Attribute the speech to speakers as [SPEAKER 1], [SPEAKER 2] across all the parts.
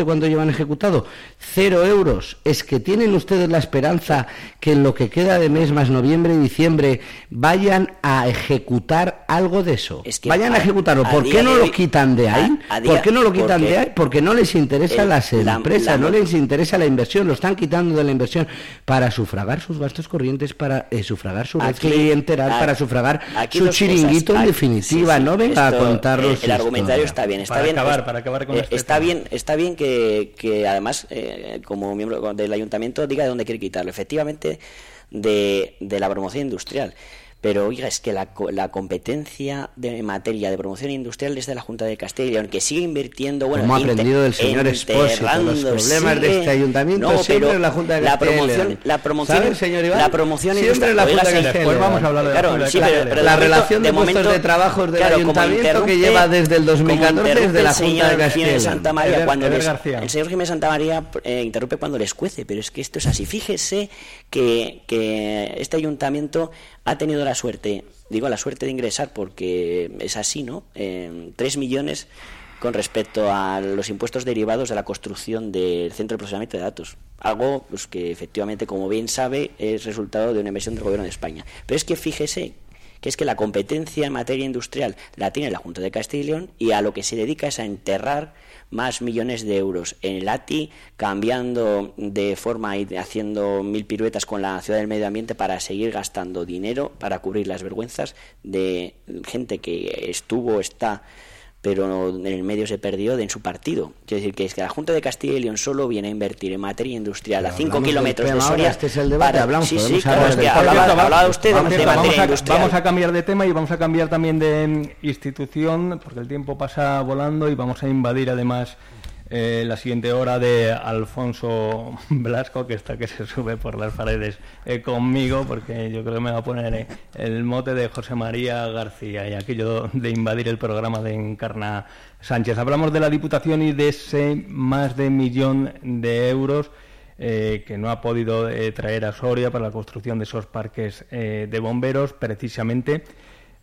[SPEAKER 1] usted cuánto llevan ejecutado? Cero euros. Es que tienen ustedes la esperanza que en lo que queda de mes, más noviembre y diciembre, vayan a ejecutar algo de eso. vayan a, ejecutarlo. ¿Por qué no lo quitan de ahí? ¿Por qué no lo quitan de ahí? Porque no les interesa las empresas, no les interesa la inversión, lo están quitando de la inversión para sufragar sus gastos corrientes, para eh, sufragar su red clientelar, para sufragar su chiringuito en definitiva. no venga a contarlos.
[SPEAKER 2] Eh, el argumentario está bien, está bien.
[SPEAKER 3] Acabar, para acabar con
[SPEAKER 2] eh, está bien, está bien que, que además, como miembro del ayuntamiento, diga de dónde quiere quitarlo. Efectivamente, de, de la promoción industrial. Pero oiga, es que la, la, competencia de materia de promoción industrial es de la Junta de Castilla y León, que sigue invirtiendo. Bueno,
[SPEAKER 1] Como ha aprendido del señor Espósito, los problemas de este ayuntamiento no, siempre la Junta de Castilla
[SPEAKER 2] la promoción, la promoción,
[SPEAKER 1] señor Iván?
[SPEAKER 2] La promoción
[SPEAKER 1] siempre la Junta de Castilla
[SPEAKER 3] vamos a hablar de
[SPEAKER 2] claro,
[SPEAKER 3] la,
[SPEAKER 2] sí, pero, pero
[SPEAKER 1] la, relación de, puestos de trabajo del
[SPEAKER 2] claro,
[SPEAKER 1] ayuntamiento que lleva desde el 2014 desde la Junta de Castilla
[SPEAKER 2] Santa María, cuando les, el señor Jiménez Santa María eh, interrumpe cuando les cuece, pero es que esto es así. Fíjese que, que este ayuntamiento ha tenido la suerte, digo la suerte de ingresar porque es así, ¿no? Eh, 3 millones con respecto a los impuestos derivados de la construcción del centro de procesamiento de datos. Algo pues, que efectivamente, como bien sabe, es resultado de una inversión del gobierno de España. Pero es que fíjese que es que la competencia en materia industrial la tiene la Junta de Castilla y León y a lo que se dedica es a enterrar más millones de euros en el ATI, cambiando de forma y haciendo mil piruetas con la ciudad del medio ambiente para seguir gastando dinero para cubrir las vergüenzas de gente que estuvo, está pero en el medio se perdió de en su partido. Quiero decir que es que la Junta de Castilla y León solo viene a invertir en materia industrial a 5 kilómetros de Soria.
[SPEAKER 1] Este es el debate,
[SPEAKER 2] para-
[SPEAKER 1] hablamos,
[SPEAKER 2] sí, sí, claro, es que hablaba, usted de,
[SPEAKER 3] Por
[SPEAKER 2] de
[SPEAKER 3] cierto,
[SPEAKER 2] materia
[SPEAKER 3] vamos, a,
[SPEAKER 2] industrial.
[SPEAKER 3] vamos a cambiar de tema y vamos a cambiar también de mm, institución, porque el tiempo pasa volando y vamos a invadir además eh, la siguiente hora de Alfonso Blasco, que está que se sube por las paredes eh, conmigo, porque yo creo que me va a poner eh, el mote de José María García y aquello de invadir el programa de Encarna Sánchez. Hablamos de la Diputación y de ese más de millón de euros que no ha podido traer a Soria para la construcción de esos parques de bomberos. Precisamente,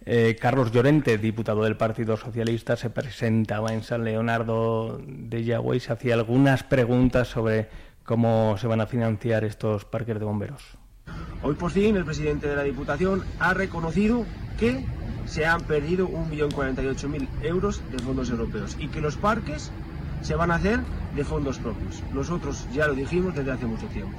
[SPEAKER 3] eh, Carlos Llorente, diputado del Partido Socialista, se presentaba en San Leonardo de Yagüe y se hacía algunas preguntas sobre cómo se van a financiar estos parques de bomberos.
[SPEAKER 4] Hoy por fin el presidente de la Diputación ha reconocido que se han perdido 1.048.000 euros de fondos europeos y que los parques se van a hacer de fondos propios. Nosotros ya lo dijimos desde hace mucho tiempo.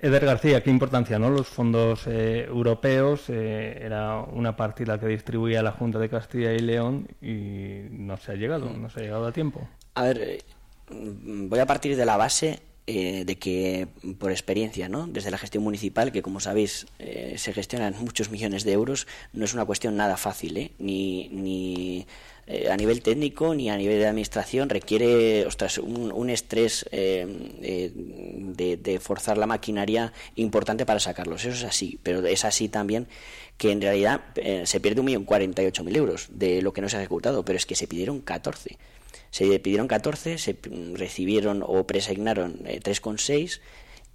[SPEAKER 3] Eder García, qué importancia, ¿no? Los fondos eh, europeos eh, era una partida que distribuía la Junta de Castilla y León y no se ha llegado, no se ha llegado a tiempo.
[SPEAKER 2] A ver, mm, voy a partir de la base eh, de que, por experiencia, ¿no? desde la gestión municipal, que como sabéis eh, se gestionan muchos millones de euros, no es una cuestión nada fácil, ¿eh? ni, ni eh, a nivel técnico ni a nivel de administración, requiere ostras, un, un estrés eh, eh, de, de forzar la maquinaria importante para sacarlos. Eso es así, pero es así también que en realidad se pierde un millón cuarenta y ocho mil euros de lo que no se ha ejecutado, pero es que se pidieron 14. Se pidieron 14, se recibieron o presignaron eh, 3,6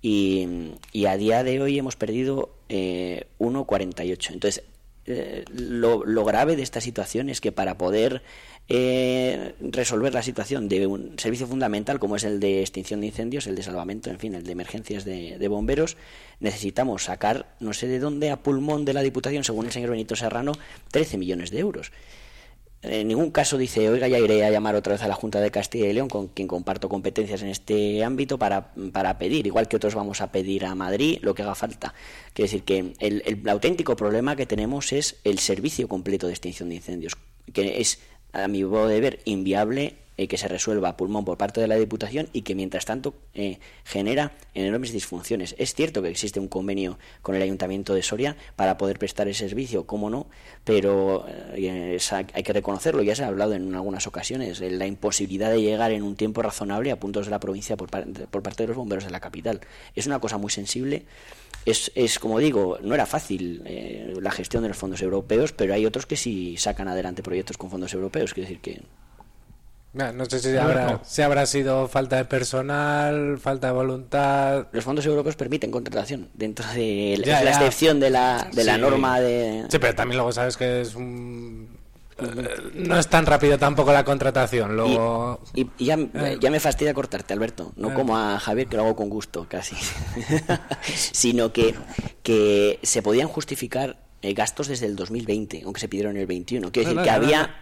[SPEAKER 2] y, y a día de hoy hemos perdido eh, 1,48. Entonces, eh, lo, grave de esta situación es que para poder eh, resolver la situación de un servicio fundamental como es el de extinción de incendios, el de salvamento, en fin, el de emergencias de, de bomberos, necesitamos sacar, no sé de dónde, a pulmón de la Diputación, según el señor Benito Serrano, 13 millones de euros. En ningún caso dice, oiga, ya iré a llamar otra vez a la Junta de Castilla y León, con quien comparto competencias en este ámbito, para, para pedir, igual que otros vamos a pedir a Madrid, lo que haga falta. Quiere decir que el, el auténtico problema que tenemos es el servicio completo de extinción de incendios, que es, a mi modo de ver, inviable eh, que se resuelva a pulmón por parte de la Diputación y que mientras tanto eh, genera enormes disfunciones. Es cierto que existe un convenio con el Ayuntamiento de Soria para poder prestar el servicio, cómo no, pero eh, hay que reconocerlo, ya se ha hablado en algunas ocasiones, la imposibilidad de llegar en un tiempo razonable a puntos de la provincia por, par- por parte de los bomberos de la capital. Es una cosa muy sensible. Es, es como digo, no era fácil eh, la gestión de los fondos europeos, pero hay otros que sí sacan adelante proyectos con fondos europeos. Quiero decir que
[SPEAKER 5] No, no sé si habrá, si habrá sido falta de personal, falta de voluntad.
[SPEAKER 2] los fondos europeos permiten contratación dentro de
[SPEAKER 5] Ya,
[SPEAKER 2] es la excepción de la, de la norma de
[SPEAKER 5] Sí, pero también luego sabes que es un... no es tan rápido tampoco la contratación. Luego...
[SPEAKER 2] Y, ya, ya, me fastidia cortarte, Alberto. No como a Javier, que lo hago con gusto, casi. Sino que, que se podían justificar gastos desde el 2020, aunque se pidieron en el 21. Quiero decir que había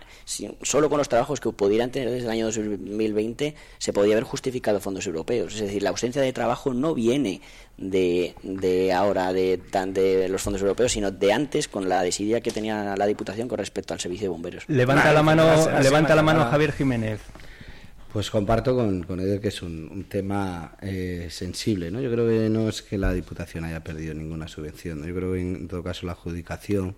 [SPEAKER 2] solo con los trabajos que pudieran tener desde el año 2020 se podía haber justificado fondos europeos. Es decir, la ausencia de trabajo no viene de, de ahora, de, de los fondos europeos, sino de antes con la desidia que tenía la Diputación con respecto al servicio de bomberos.
[SPEAKER 3] Levanta la mano, levanta la mano Javier Jiménez.
[SPEAKER 1] Pues comparto con, con Eder que es un, tema eh, sensible. ¿no? Yo creo que no es que la Diputación haya perdido ninguna subvención. Yo creo que en todo caso la adjudicación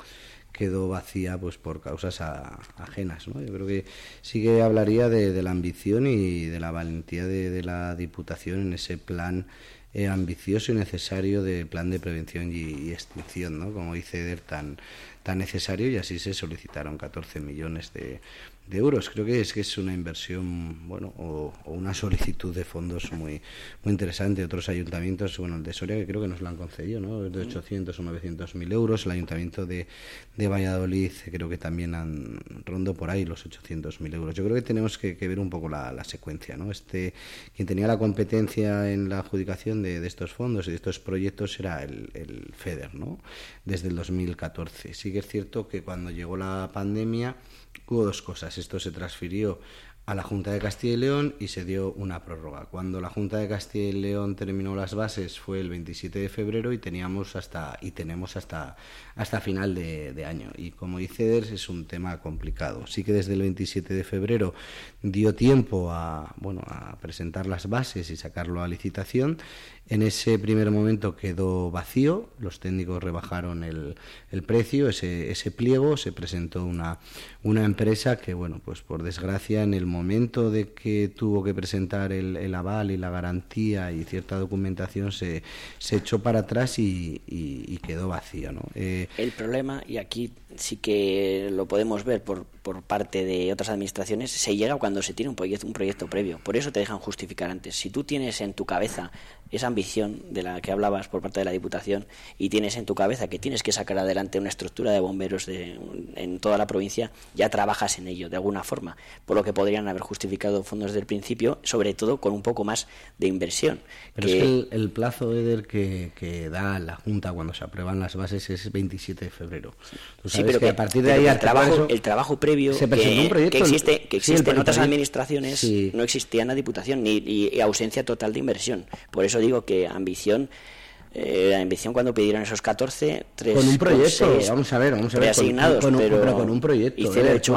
[SPEAKER 1] quedó vacía pues por causas ajenas. ¿no? Yo creo que sí que hablaría de, la ambición y de la valentía de, la Diputación en ese plan eh, ambicioso y necesario de plan de prevención y, extinción, ¿no? como dice Eder, tan, tan necesario y así se solicitaron 14 millones de, de euros. Creo que es que es una inversión, bueno, o, una solicitud de fondos muy muy interesante. Otros ayuntamientos, bueno, el de Soria que creo que nos lo han concedido, ¿no? De 800 o 900 mil euros. El ayuntamiento de, de Valladolid creo que también han rondo por ahí los 800 mil euros. Yo creo que tenemos que, ver un poco la, secuencia, ¿no? Este, quien tenía la competencia en la adjudicación de, de estos fondos y de estos proyectos era el, el FEDER, ¿no? Desde el 2014. Sí que es cierto que cuando llegó la pandemia hubo dos cosas. Esto se transfirió a la Junta de Castilla y León y se dio una prórroga. Cuando la Junta de Castilla y León terminó las bases fue el 27 de febrero y teníamos hasta y tenemos hasta hasta final de, año. Y como dice Ders, es un tema complicado. Sí que desde el 27 de febrero dio tiempo a bueno a presentar las bases y sacarlo a licitación en ese primer momento quedó vacío, los técnicos rebajaron el, el precio, ese, ese, pliego, se presentó una, una empresa que, bueno, pues por desgracia, en el momento de que tuvo que presentar el, el aval y la garantía y cierta documentación, se, se echó para atrás y, y, quedó vacío. ¿no?
[SPEAKER 2] Eh, el problema, y aquí sí que lo podemos ver por, por parte de otras administraciones, se llega cuando se tiene un proyecto, un proyecto previo. Por eso te dejan justificar antes. Si tú tienes en tu cabeza esa ambición de la que hablabas por parte de la Diputación y tienes en tu cabeza que tienes que sacar adelante una estructura de bomberos de, en toda la provincia, ya trabajas en ello de alguna forma, por lo que podrían haber justificado fondos desde el principio, sobre todo con un poco más de inversión.
[SPEAKER 1] Pero es que el, plazo, Eder, que, que, da la Junta cuando se aprueban las bases es 27 de febrero.
[SPEAKER 2] sí, pero que, a partir de ahí el trabajo, el trabajo previo se que, un proyecto, que existe, que existe en otras administraciones no existía en la Diputación ni y ausencia total de inversión. Por eso digo que ambición eh, la ambición cuando pidieron esos 14, 3,
[SPEAKER 1] con un proyecto, vamos a ver, vamos a ver,
[SPEAKER 2] asignados, con,
[SPEAKER 1] pero, con un proyecto.
[SPEAKER 2] Y cero, hecho,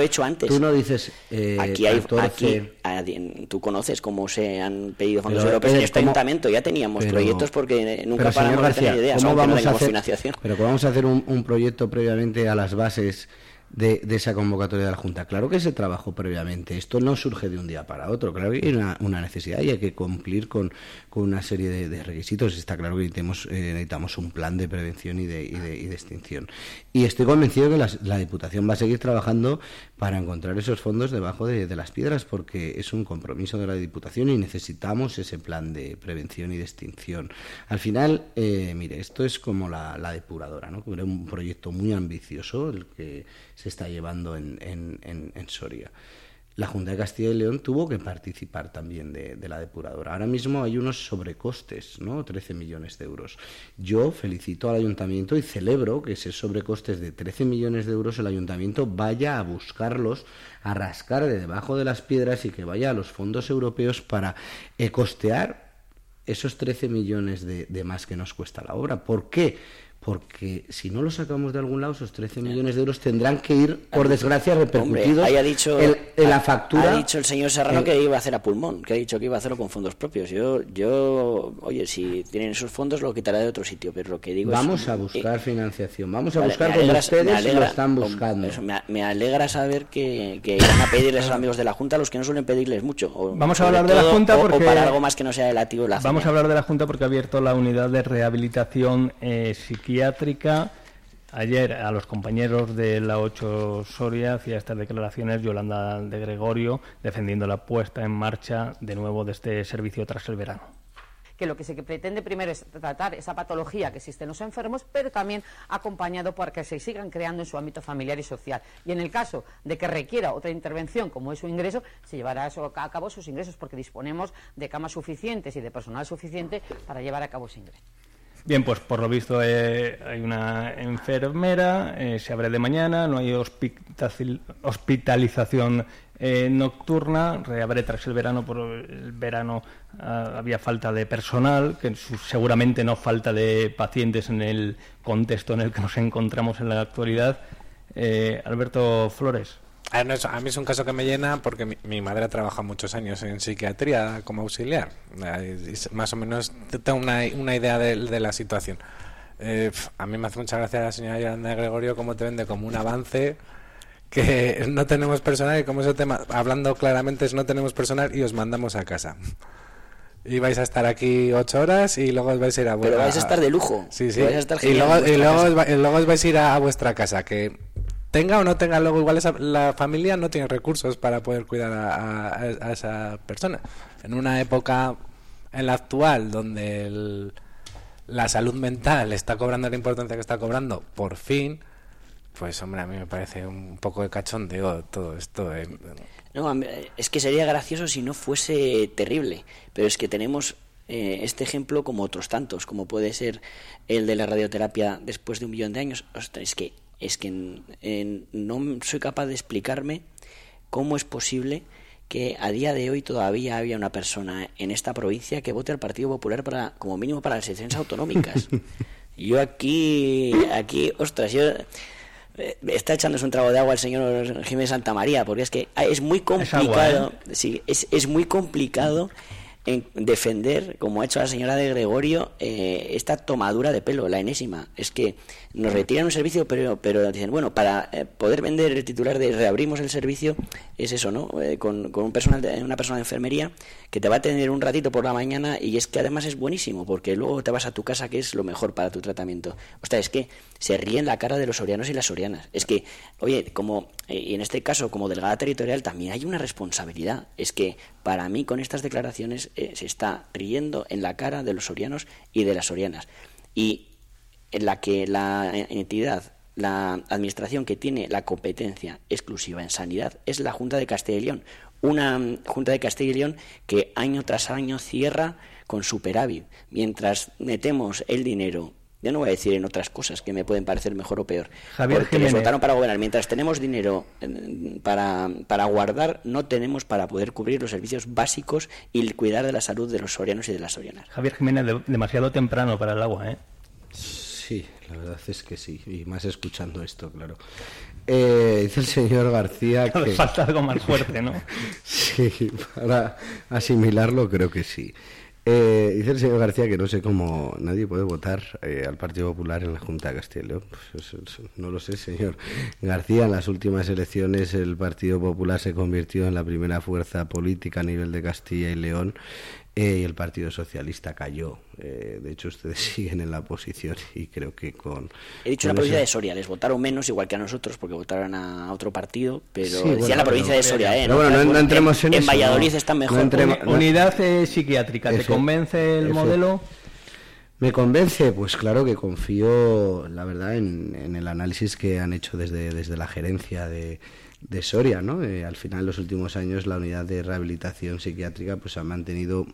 [SPEAKER 2] hecho antes.
[SPEAKER 1] Tú no dices.
[SPEAKER 2] Eh, aquí hay, aquí, tú conoces cómo se han pedido fondos europeos en este ayuntamiento. Ya teníamos proyectos porque nunca paramos García, de tener ideas, ¿cómo vamos a hacer, financiación.
[SPEAKER 1] Pero vamos a hacer un, un proyecto previamente a las bases de, esa convocatoria de la Junta. Claro que se trabajó previamente. Esto no surge de un día para otro. Claro que hay una, necesidad y hay que cumplir con, una serie de, requisitos. Está claro que necesitamos, eh, necesitamos, un plan de prevención y de, y de, extinción. Y estoy convencido que la, Diputación va a seguir trabajando para encontrar esos fondos debajo de, las piedras porque es un compromiso de la Diputación y necesitamos ese plan de prevención y de extinción. Al final, eh, mire, esto es como la, depuradora, ¿no? Era un proyecto muy ambicioso el que se está llevando en, en, Soria. La Junta de Castilla y León tuvo que participar también de, la depuradora. Ahora mismo hay unos sobrecostes, ¿no? 13 millones de euros. Yo felicito al ayuntamiento y celebro que ese sobrecostes de 13 millones de euros el ayuntamiento vaya a buscarlos, a rascar de debajo de las piedras y que vaya a los fondos europeos para eh, costear esos 13 millones de, de más que nos cuesta la obra. ¿Por qué? Porque si no lo sacamos de algún lado, esos 13 millones de euros tendrán que ir, por desgracia, repercutidos
[SPEAKER 2] dicho,
[SPEAKER 1] en, la factura.
[SPEAKER 2] Ha dicho el señor Serrano que iba a hacer a pulmón, que ha dicho que iba a hacerlo con fondos propios. Yo, yo oye, si tienen esos fondos, lo quitará de otro sitio, pero lo que digo
[SPEAKER 1] Vamos a buscar financiación, vamos a buscar como ustedes lo están buscando.
[SPEAKER 2] me, alegra saber que, que irán a pedirles a los amigos de la Junta, a los que no suelen pedirles mucho.
[SPEAKER 3] vamos a hablar de la Junta porque...
[SPEAKER 2] O para algo más que no sea relativo. La
[SPEAKER 3] vamos a hablar de la Junta porque ha abierto la unidad de rehabilitación eh, psiquiátrica psiquiátrica. Ayer a los compañeros de la 8 Soria hacía estas declaraciones Yolanda de Gregorio defendiendo la puesta en marcha de nuevo de este servicio tras el verano.
[SPEAKER 6] que lo que se pretende primero es tratar esa patología que existe en los enfermos, pero también acompañado para que se sigan creando en su ámbito familiar y social. Y en el caso de que requiera otra intervención, como es su ingreso, se llevará a cabo sus ingresos porque disponemos de camas suficientes y de personal suficiente para llevar a cabo ese ingreso.
[SPEAKER 3] Bien, pues por lo visto eh, hay una enfermera, eh, se abre de mañana, no hay hospitalización eh, nocturna, reabre tras el verano, por el verano ah, había falta de personal, que seguramente no falta de pacientes en el contexto en el que nos encontramos en la actualidad. Alberto Flores.
[SPEAKER 5] A, mí es un caso que me llena porque mi, madre ha trabajado muchos años en psiquiatría como auxiliar. más o menos tengo una, idea de, la situación. Eh, a mí me hace mucha gracia la señora Yolanda Gregorio cómo te vende como un avance que no tenemos personal y como ese tema, hablando claramente, es no tenemos personal y os mandamos a casa. Y vais a estar aquí ocho horas y luego os vais a ir a
[SPEAKER 2] vuestra Pero vais a estar de lujo.
[SPEAKER 5] Sí, sí. y luego, y luego os vais a ir a vuestra casa, que tenga o no tenga luego igual esa, la familia no tiene recursos para poder cuidar a, esa persona. En una época, en la actual, donde la salud mental está cobrando la importancia que está cobrando, por fin, pues hombre, a mí me parece un poco de cachondeo todo esto. Eh.
[SPEAKER 2] No, es que sería gracioso si no fuese terrible, pero es que tenemos eh, este ejemplo como otros tantos, como puede ser el de la radioterapia después de un millón de años. es que es que no soy capaz de explicarme cómo es posible que a día de hoy todavía haya una persona en esta provincia que vote al Partido Popular para como mínimo para las elecciones autonómicas. yo aquí, aquí, ostras, yo eh, está echándose un trago de agua el señor Jiménez Santamaría, porque es que es muy complicado, ¿eh? sí, es, es muy complicado en defender, como ha hecho la señora de Gregorio, eh, esta tomadura de pelo, la enésima. Es que nos retiran un servicio, pero, pero dicen, bueno, para eh, poder vender el titular de reabrimos el servicio, es eso, ¿no? Eh, con, con un personal de, una persona de enfermería que te va a tener un ratito por la mañana y es que además es buenísimo, porque luego te vas a tu casa, que es lo mejor para tu tratamiento. O sea, es que se ríen la cara de los sorianos y las sorianas. Es que, oye, como, y en este caso, como delegada territorial, también hay una responsabilidad. Es que para mí, con estas declaraciones, eh, se está riendo en la cara de los sorianos y de las sorianas. Y en la que la entidad, la administración que tiene la competencia exclusiva en sanidad es la Junta de Castilla y León. Una Junta de Castilla y León que año tras año cierra con superávit, mientras metemos el dinero yo no voy a decir en otras cosas que me pueden parecer mejor o peor.
[SPEAKER 3] Javier porque les
[SPEAKER 2] votaron para gobernar. Mientras tenemos dinero para, para guardar, no tenemos para poder cubrir los servicios básicos y cuidar de la salud de los sorianos y de las sorianas.
[SPEAKER 3] Javier Jiménez, demasiado temprano para el agua, ¿eh?
[SPEAKER 1] Sí, la verdad es que sí. Y más escuchando esto, claro. Eh, dice el señor García
[SPEAKER 3] que... Falta algo más fuerte, ¿no?
[SPEAKER 1] sí, para asimilarlo creo que sí. Eh, dice el señor García que no sé cómo nadie puede votar eh, al Partido Popular en la Junta de Castilla y León. Pues no lo sé, señor García. En las últimas elecciones el Partido Popular se convirtió en la primera fuerza política a nivel de Castilla y León eh, y el Partido Socialista cayó. Eh, de hecho, ustedes siguen en la oposición y creo que con...
[SPEAKER 2] He dicho la provincia de Soria, les votaron menos igual que a nosotros porque votaron a otro partido, pero decía la provincia de Soria, ¿eh?
[SPEAKER 1] no, bueno, no, entremos en,
[SPEAKER 2] en, Valladolid están mejor.
[SPEAKER 3] Unidad eh, psiquiátrica, ¿te convence el modelo?
[SPEAKER 1] ¿Me convence? Pues claro que confío, la verdad, en, en el análisis que han hecho desde, desde la gerencia de de Soria, ¿no? Eh, al final, en los últimos años, la unidad de rehabilitación psiquiátrica pues ha mantenido,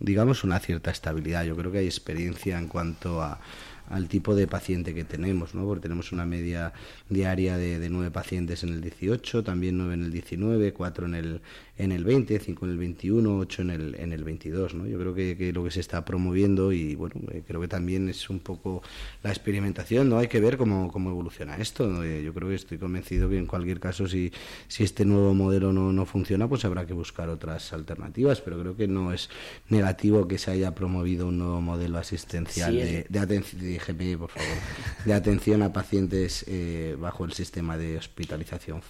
[SPEAKER 1] digamos, una cierta estabilidad. Yo creo que hay experiencia en cuanto a, al tipo de paciente que tenemos, ¿no? Porque tenemos una media diaria de, de nueve pacientes en el 18, también nueve en el 19, cuatro en el, en el 20, 5 en el 21, 8 en el, en el 22. ¿no? Yo creo que, lo que se está promoviendo y bueno, eh, creo que también es un poco la experimentación, ¿no? Hay que ver cómo, cómo evoluciona esto. Eh, yo creo que estoy convencido que en cualquier caso si, si este nuevo modelo no, no funciona, pues habrá que buscar otras alternativas, pero creo que no es negativo que se haya promovido un nuevo modelo asistencial de, de, atención, por favor, de atención a pacientes eh, bajo el sistema de hospitalización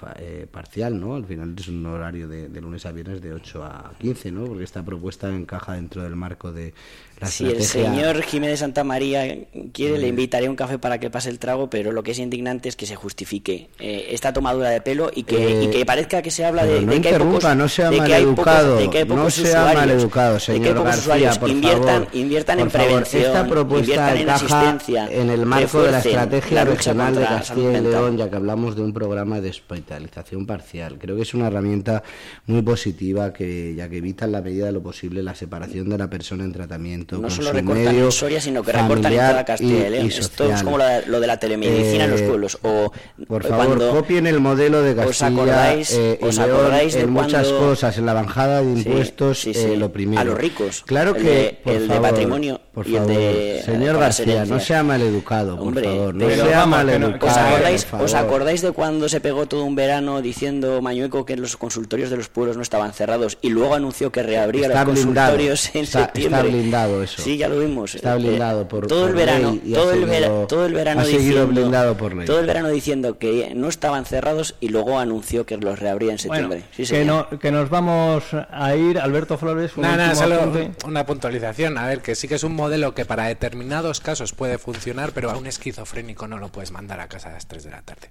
[SPEAKER 1] parcial, ¿no? Al final es un horario de, de lunes lunes de 8 a 15, ¿no? Porque esta propuesta encaja dentro del marco de la
[SPEAKER 2] si el señor Jiménez Santa María quiere, le invitaré un café para que pase el trago, pero lo que es indignante es que se justifique eh, esta tomadura de pelo y que, y que parezca que se habla de,
[SPEAKER 1] no que hay pocos, no sea maleducado, no sea maleducado, señor García, por
[SPEAKER 2] inviertan, inviertan en prevención,
[SPEAKER 1] esta propuesta encaja en el marco de la estrategia regional de Castilla y León, ya que hablamos de un programa de hospitalización parcial. Creo que es una herramienta muy positiva que ya que evita en la medida de lo posible la separación de la persona en tratamiento
[SPEAKER 2] no solo recortan en Soria, sino que recortan en toda Castilla y, León. Esto es como lo de la telemedicina en los eh, pueblos. O,
[SPEAKER 1] por favor, copien el modelo de Castilla
[SPEAKER 2] os acordáis,
[SPEAKER 1] eh,
[SPEAKER 2] os acordáis
[SPEAKER 1] de en muchas cosas, en la bajada de impuestos, eh, lo primero.
[SPEAKER 2] A los ricos.
[SPEAKER 1] Claro que,
[SPEAKER 2] el de patrimonio
[SPEAKER 1] por favor, señor García, no sea maleducado, por favor. No sea maleducado.
[SPEAKER 2] ¿os, acordáis, ¿Os acordáis de cuando se pegó todo un verano diciendo Mañueco que los consultorios de los pueblos no estaban cerrados y luego anunció que reabría los consultorios en septiembre?
[SPEAKER 1] Blindado eso.
[SPEAKER 2] Sí, ya lo vimos.
[SPEAKER 1] Está blindado por
[SPEAKER 2] todo el verano, todo, el todo el verano diciendo,
[SPEAKER 1] blindado por ley.
[SPEAKER 2] todo el verano diciendo que no estaban cerrados y luego anunció que los reabría en septiembre. sí,
[SPEAKER 3] que, no, que nos vamos a ir, Alberto Flores.
[SPEAKER 5] Un no, solo una puntualización. A ver, que sí que es un modelo que para determinados casos puede funcionar, pero a un esquizofrénico no lo puedes mandar a casa a las 3 de la tarde.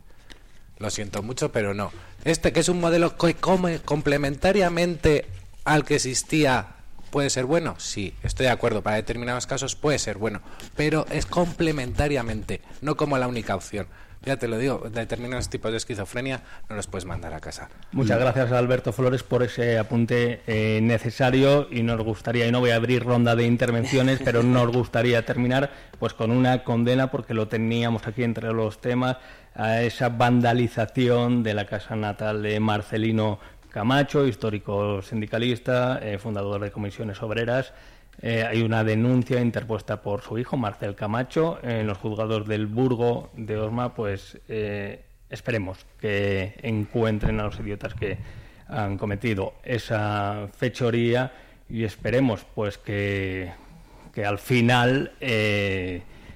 [SPEAKER 5] Lo siento mucho, pero no. Este que es un modelo que come complementariamente al que existía puede ser bueno, sí, estoy de acuerdo, para determinados casos puede ser bueno, pero es complementariamente, no como la única opción. Ya te lo digo, determinados tipos de esquizofrenia no los puedes mandar a casa.
[SPEAKER 3] Muchas gracias Alberto Flores por ese apunte eh, necesario y nos gustaría, y no voy a abrir ronda de intervenciones, pero nos gustaría terminar pues con una condena, porque lo teníamos aquí entre los temas, a esa vandalización de la casa natal de Marcelino Camacho, histórico sindicalista, eh, fundador de comisiones obreras, eh, hay una denuncia interpuesta por su hijo, Marcel Camacho, en los juzgados del Burgo de Osma, pues eh, esperemos que encuentren a los idiotas que han cometido esa fechoría y esperemos pues que, que al final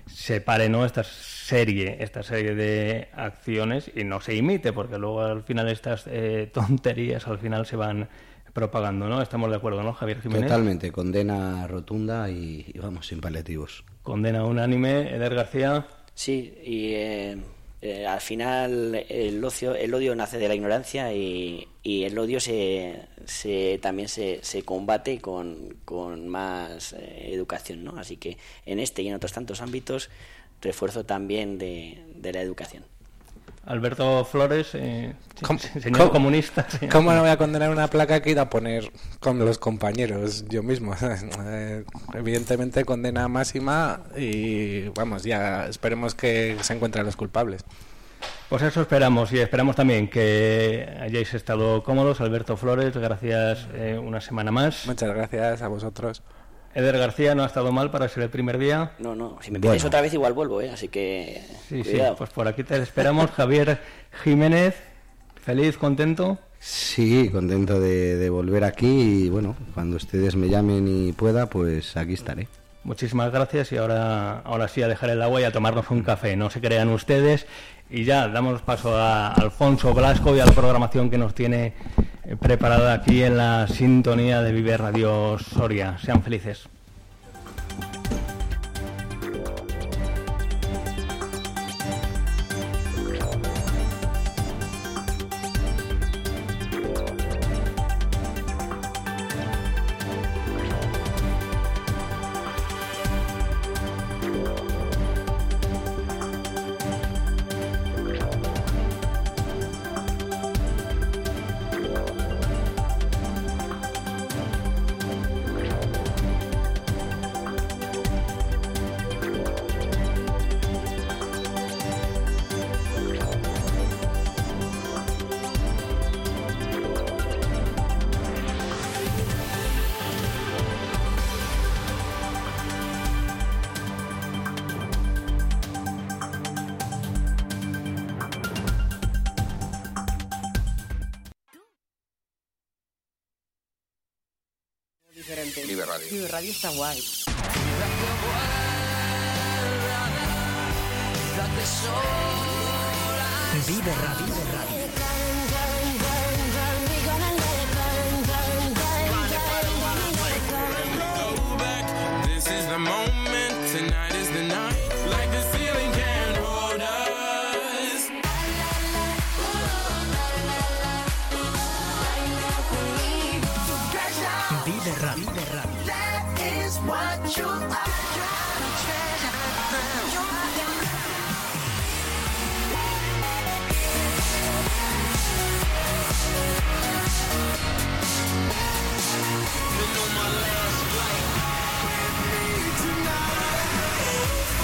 [SPEAKER 3] se pare ¿no? esta serie, esta serie de acciones y no se imite, porque luego al final estas tonterías al final se van propagando, ¿no? Estamos de acuerdo, ¿no, Javier Jiménez?
[SPEAKER 1] Totalmente, condena rotunda y, vamos, sin paliativos.
[SPEAKER 3] Condena unánime, Eder García.
[SPEAKER 2] Sí, y eh, eh, al final el, ocio, el odio nace de la ignorancia y, el odio se, se también se, se combate con, más eh, educación, ¿no? Así que en este y en otros tantos ámbitos refuerzo también de la educación.
[SPEAKER 3] Alberto Flores, eh, señor comunista.
[SPEAKER 5] ¿Cómo no voy a condenar una placa que iba a poner con los compañeros yo mismo? Eh, evidentemente condena máxima y vamos, ya esperemos que se encuentren los culpables.
[SPEAKER 3] Pues eso esperamos y esperamos también que hayáis estado cómodos. Alberto Flores, gracias eh, una semana más.
[SPEAKER 5] Muchas gracias a vosotros.
[SPEAKER 3] Eder García no ha estado mal para ser el primer día.
[SPEAKER 2] No, no, si me pides otra vez igual vuelvo, ¿eh? así que.
[SPEAKER 3] Sí, sí, pues por aquí te esperamos. Javier Jiménez, feliz, contento.
[SPEAKER 1] Sí, contento de, volver aquí y bueno, cuando ustedes me llamen y pueda, pues aquí estaré.
[SPEAKER 3] Muchísimas gracias y ahora, ahora sí a dejar el agua y a tomarnos un café. No se crean ustedes. Y ya damos paso a Alfonso Blasco y a la programación que nos tiene eh, preparada aquí en la sintonía de Vive Radio Soria. Sean felices.
[SPEAKER 7] Está guay. Vive Radio.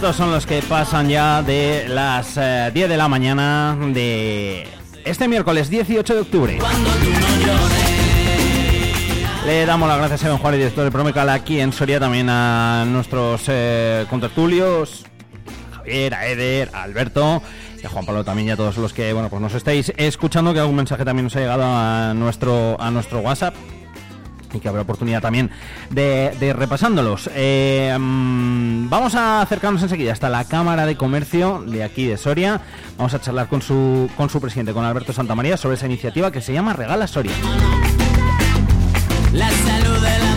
[SPEAKER 8] Minutos son los que pasan ya de las eh, 10 de la mañana de este miércoles 18 de octubre. Le damos las gracias a Don Juan, director de Promecal aquí en Soria, también a nuestros eh, contertulios, Javier, a Eder, a Alberto y a Juan Pablo también y a todos los que bueno pues nos estáis escuchando, que algún mensaje también nos ha llegado a nuestro, a nuestro WhatsApp y que habrá oportunidad también de, de ir repasándolos. Eh, mm, vamos a acercarnos enseguida hasta la Cámara de Comercio de aquí de Soria. Vamos a charlar con su, con su presidente, con Alberto Santamaría, sobre esa iniciativa que se llama Regala Soria.
[SPEAKER 9] La salud del anterior.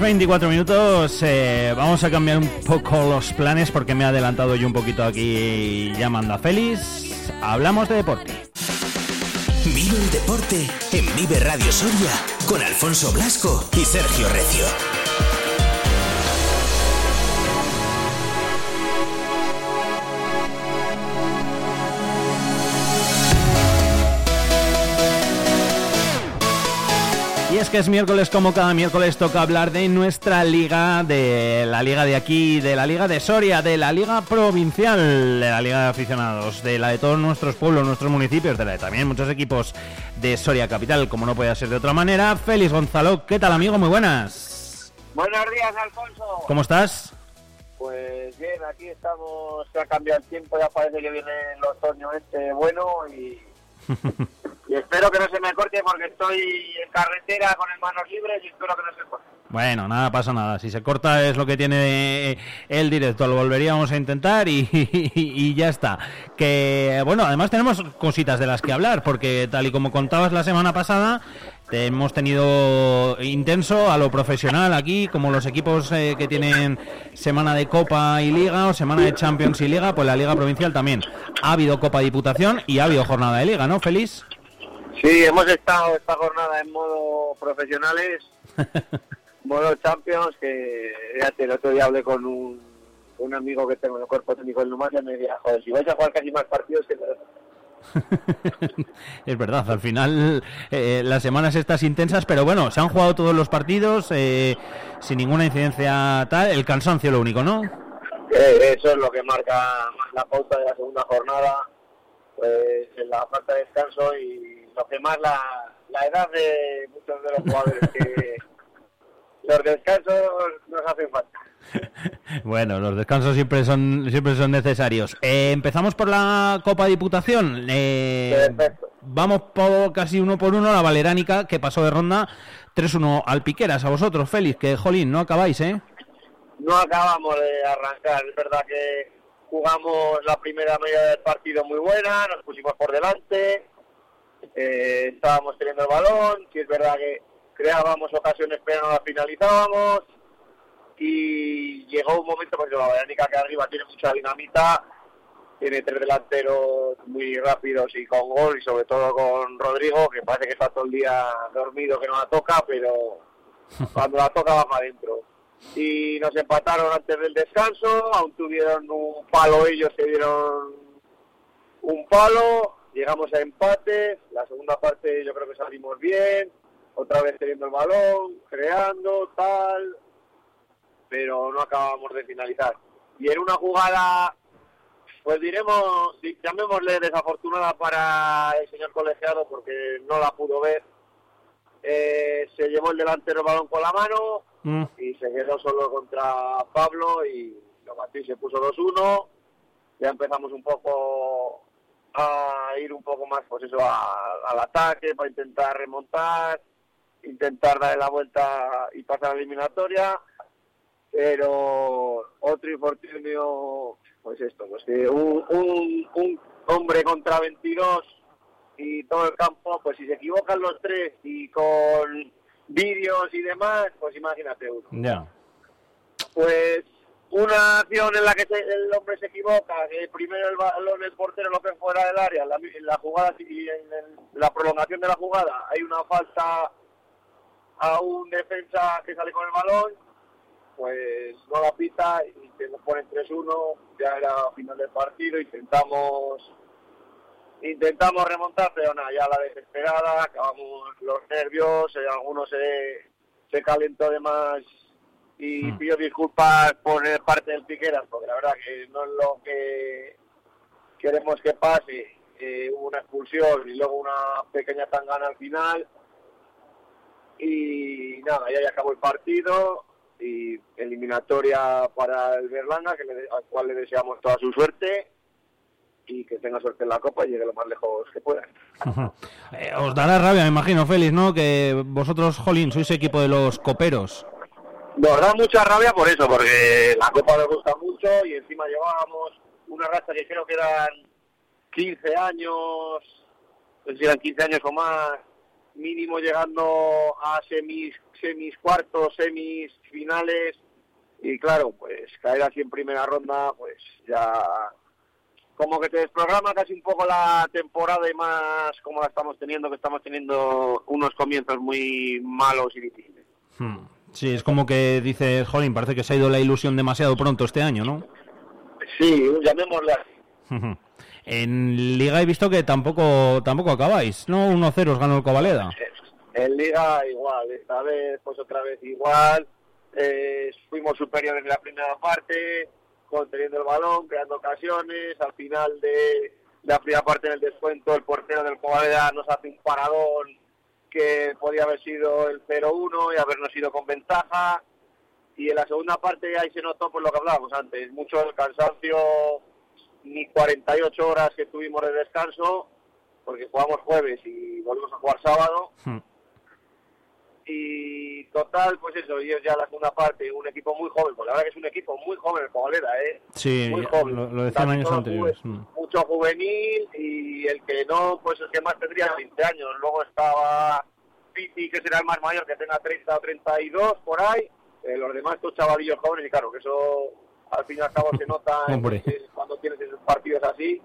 [SPEAKER 9] Bien
[SPEAKER 8] Bueno, 10 horas 24 minutos. eh, vamos a cambiar un poco los planes porque me he adelantado yo un poquito aquí llamando a Félix. Hablamos de deporte.
[SPEAKER 10] Vive el deporte en Vive Radio Soria con Alfonso Blasco y Sergio Recio.
[SPEAKER 8] Es que es miércoles, como cada miércoles toca hablar de nuestra liga, de la liga de aquí, de la liga de Soria, de la liga provincial, de la liga de aficionados, de la de todos nuestros pueblos, nuestros municipios, de la de también muchos equipos de Soria Capital, como no puede ser de otra manera. Félix Gonzalo, ¿qué tal amigo? Muy buenas.
[SPEAKER 11] Buenos días, Alfonso.
[SPEAKER 8] ¿Cómo estás?
[SPEAKER 11] Pues bien, aquí estamos, se ha cambiado el tiempo, ya parece que viene el otoño este bueno y, y espero que no se me corte porque estoy en carretera con el manos libres y espero que no se corte.
[SPEAKER 8] Bueno, nada pasa nada. Si se corta es lo que tiene el directo. Lo volveríamos a intentar y, y ya está. Que bueno, además tenemos cositas de las que hablar porque tal y como contabas la semana pasada, hemos tenido intenso a lo profesional aquí, como los equipos eh, que tienen semana de Copa y Liga o semana de Champions y Liga, pues la Liga Provincial también. Ha habido Copa Diputación y ha habido jornada de Liga, ¿no, Feliz?
[SPEAKER 11] Sí, hemos estado esta jornada en modo profesionales, modo Champions, que ya el otro día hablé con un, un amigo que tengo en el cuerpo técnico del Numancia y me decía, joder, si vais a jugar casi más partidos que
[SPEAKER 8] es verdad, al final eh, las semanas estas intensas, pero bueno, se han jugado todos los partidos eh, sin ninguna incidencia tal, el cansancio lo único, ¿no?
[SPEAKER 11] Eh, eso es lo que marca la pauta de la segunda jornada, pues la falta de descanso y lo que más la, la edad de muchos de los jugadores que los descansos nos hacen falta.
[SPEAKER 8] Bueno, los descansos siempre son siempre son necesarios. Eh, empezamos por la Copa Diputación. Eh, vamos por casi uno por uno la Valeránica que pasó de ronda 3-1 al Piqueras. A vosotros, Félix, que jolín, no acabáis, ¿eh?
[SPEAKER 11] No acabamos de arrancar. Es verdad que jugamos la primera media del partido muy buena, nos pusimos por delante, eh, estábamos teniendo el balón, si es verdad que creábamos ocasiones pero no las finalizábamos y llegó un momento porque la Valerica que arriba tiene mucha dinamita, tiene tres delanteros muy rápidos y con gol y sobre todo con Rodrigo que parece que está todo el día dormido que no la toca pero cuando la toca va para adentro y nos empataron antes del descanso, aún tuvieron un palo ellos que dieron un palo, llegamos a empate, la segunda parte yo creo que salimos bien, otra vez teniendo el balón, creando, tal, pero no acabamos de finalizar. Y en una jugada, pues diremos, llamémosle desafortunada para el señor colegiado porque no la pudo ver, eh, se llevó el delantero el balón con la mano
[SPEAKER 8] Mm.
[SPEAKER 11] y se quedó solo contra Pablo y lo batió y se puso 2-1. Ya empezamos un poco a ir un poco más pues eso a- al ataque para intentar remontar, intentar darle la vuelta y pasar a la eliminatoria. Pero otro infortunio, pues esto, pues que un, un, un hombre contra 22 y todo el campo, pues si se equivocan los tres y con vídeos y demás, pues imagínate uno.
[SPEAKER 8] Ya.
[SPEAKER 11] Pues una acción en la que se- el hombre se equivoca, que primero el balón portero lo que fuera del área, la, en la jugada y en el- la prolongación de la jugada hay una falta a un defensa que sale con el balón, pues no la pita y se nos ponen 3-1, ya era final del partido, intentamos intentamos remontar, pero nada, ya la desesperada, acabamos los nervios, eh, algunos se, se calentó de más y pido disculpas por eh, parte del Piqueras, porque la verdad que no es lo que queremos que pase. Eh, hubo una expulsión y luego una pequeña tangana al final. Y nada, ya, ya acabó el partido y eliminatoria para el Berlanga, que le- al cual le deseamos toda su suerte y que tenga suerte en la Copa y llegue lo más lejos que pueda.
[SPEAKER 8] Eh, os dará rabia, me imagino, Félix, ¿no? Que vosotros, jolín, sois equipo de los coperos.
[SPEAKER 11] Nos da mucha rabia por eso, porque la Copa nos gusta mucho y encima llevábamos una racha que creo que eran 15 años, no sé si eran 15 años o más, mínimo llegando a semis, semis cuartos, semis finales y claro, pues caer así en primera ronda, pues ya como que te desprograma casi un poco la temporada y más como la estamos teniendo, que estamos teniendo unos comienzos muy malos y difíciles.
[SPEAKER 8] Hmm. Sí, es como que dices, jolín, parece que se ha ido la ilusión demasiado pronto este año, ¿no?
[SPEAKER 11] Sí, llamémosle así.
[SPEAKER 8] Ujú. En Liga he visto que tampoco tampoco acabáis, ¿no? 1-0 os ganó el Covaleda.
[SPEAKER 11] En Liga igual, esta vez pues otra vez igual. Eh, fuimos superiores en la primera parte, conteniendo el balón, creando ocasiones. Al final de la primera parte del descuento, el portero del Covaleda nos hace un paradón que podía haber sido el 0-1 y habernos ido con ventaja. Y en la segunda parte ahí se notó pues lo que hablábamos antes, mucho el cansancio, ni 48 horas que tuvimos de descanso, porque jugamos jueves y volvemos a jugar sábado.
[SPEAKER 8] Hmm.
[SPEAKER 11] Y total, pues eso, ellos ya la segunda parte, un equipo muy joven, pues la verdad que es un equipo muy joven el Covaleda, ¿eh?
[SPEAKER 8] Sí,
[SPEAKER 11] muy joven.
[SPEAKER 8] lo, lo decían años anteriores.
[SPEAKER 11] juve-
[SPEAKER 8] Mm.
[SPEAKER 11] mucho juvenil y el que no, pues el que más tendría 20 años. Luego estaba Piti, que será el más mayor, que tenga 30 o 32 por ahí. Eh, los demás, estos chavalillos jóvenes, y claro, que eso al fin y al cabo se nota en-
[SPEAKER 8] Hombre.
[SPEAKER 11] en- cuando tienes esos partidos así.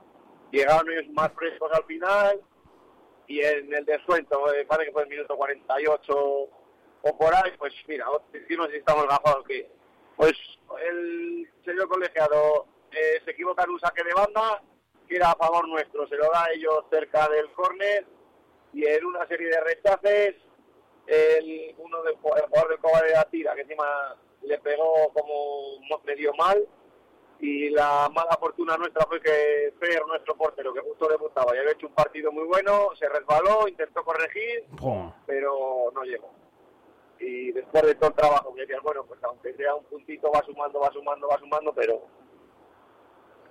[SPEAKER 11] Llegaron ellos más frescos al final y en el descuento, eh, parece que fue el minuto 48 o por ahí, pues mira, sé si estamos gafados que pues el señor colegiado eh, se equivoca en un saque de banda que era a favor nuestro, se lo da a ellos cerca del córner y en una serie de rechaces el uno ju- el jugador del Covaleda tira que encima le pegó como no le dio mal y la mala fortuna nuestra fue que Fer, nuestro portero, que justo debutaba y había hecho un partido muy bueno, se resbaló, intentó corregir, pero no llegó. Y después de todo el trabajo que decías, bueno, pues aunque sea un puntito va sumando, va sumando, va sumando, pero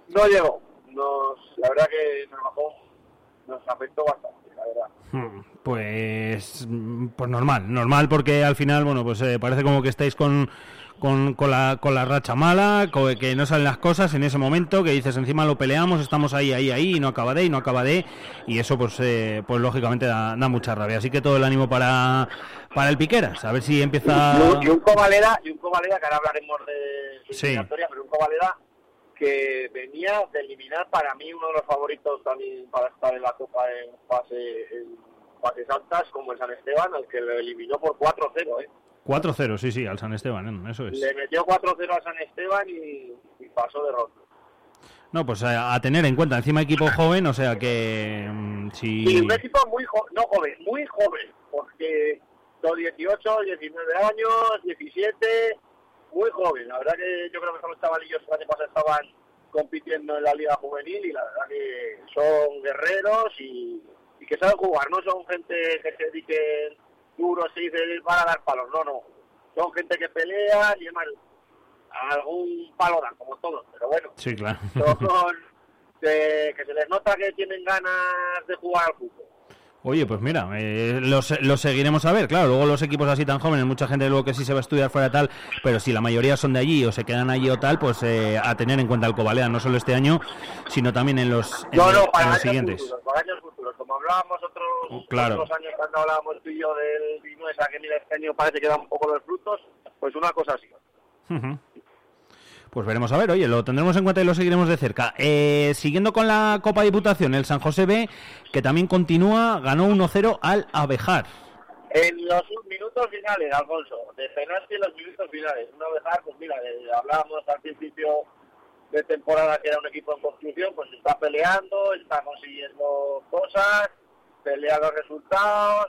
[SPEAKER 11] no llegó. Nos, la verdad que nos bajó, nos afectó bastante, la verdad.
[SPEAKER 8] Hmm, Pues, mm, pues normal, normal porque al final, bueno, pues eh, parece como que estáis con, con, con la, con la racha mala, co- que no salen las cosas en ese momento, que dices encima lo peleamos, estamos ahí, ahí, ahí, y no acaba de, y no acaba de, y eso pues, eh, pues lógicamente da, da mucha rabia. Así que todo el ánimo para, para el Piqueras, a ver si empieza...
[SPEAKER 11] Y un, y un Covaleda, y un Covaleda, que ahora hablaremos de su
[SPEAKER 8] Sí.
[SPEAKER 11] pero un Covaleda que venía de eliminar para mí uno de los favoritos también para estar en la Copa en fase en fases altas, como el San Esteban, al que lo eliminó por 4-0, ¿eh?
[SPEAKER 8] 4-0, sí, sí, al San Esteban, ¿eh? eso es.
[SPEAKER 11] Le metió 4-0 al San Esteban y, y pasó de ronda.
[SPEAKER 8] No, pues a, a tener en cuenta, encima equipo joven, o sea que mm, si...
[SPEAKER 11] Y un equipo muy joven, no joven, muy joven, porque los 18, 19 años, 17, muy joven. La verdad que yo creo que son los chavalillos que pasado estaban compitiendo en la liga juvenil y la verdad que son guerreros y, y que saben jugar, no son gente que se dediquen duros y se van a dar palos, no, no. Son gente que pelea y además algún palo dan, como todos, pero bueno,
[SPEAKER 8] Sí, claro.
[SPEAKER 11] son de- que se les nota que tienen ganas de jugar al fútbol.
[SPEAKER 8] Oye, pues mira, eh, los, los seguiremos a ver. Claro, luego los equipos así tan jóvenes, mucha gente luego que sí se va a estudiar fuera tal, pero si la mayoría son de allí o se quedan allí o tal, pues eh, a tener en cuenta el Cobalea, no solo este año, sino también en los, en
[SPEAKER 11] No,
[SPEAKER 8] los-
[SPEAKER 11] no,
[SPEAKER 8] en
[SPEAKER 11] para
[SPEAKER 8] los
[SPEAKER 11] años
[SPEAKER 8] siguientes.
[SPEAKER 11] futuros, para años hablábamos otros,
[SPEAKER 8] Claro.
[SPEAKER 11] otros años cuando hablábamos tú y yo del Vinuesa, que mira, este año parece que da un poco de frutos, pues una cosa así.
[SPEAKER 8] Pues veremos a ver, oye, lo tendremos en cuenta y lo seguiremos de cerca. Eh, siguiendo con la Copa Diputación, el San José B, que también continúa, ganó 1-0 al Abejar.
[SPEAKER 11] En los minutos finales, Alfonso, de penalti en los minutos finales. Vez más, pues mira, hablábamos al principio de temporada que era un equipo en construcción, pues está peleando, está consiguiendo cosas, pelea los resultados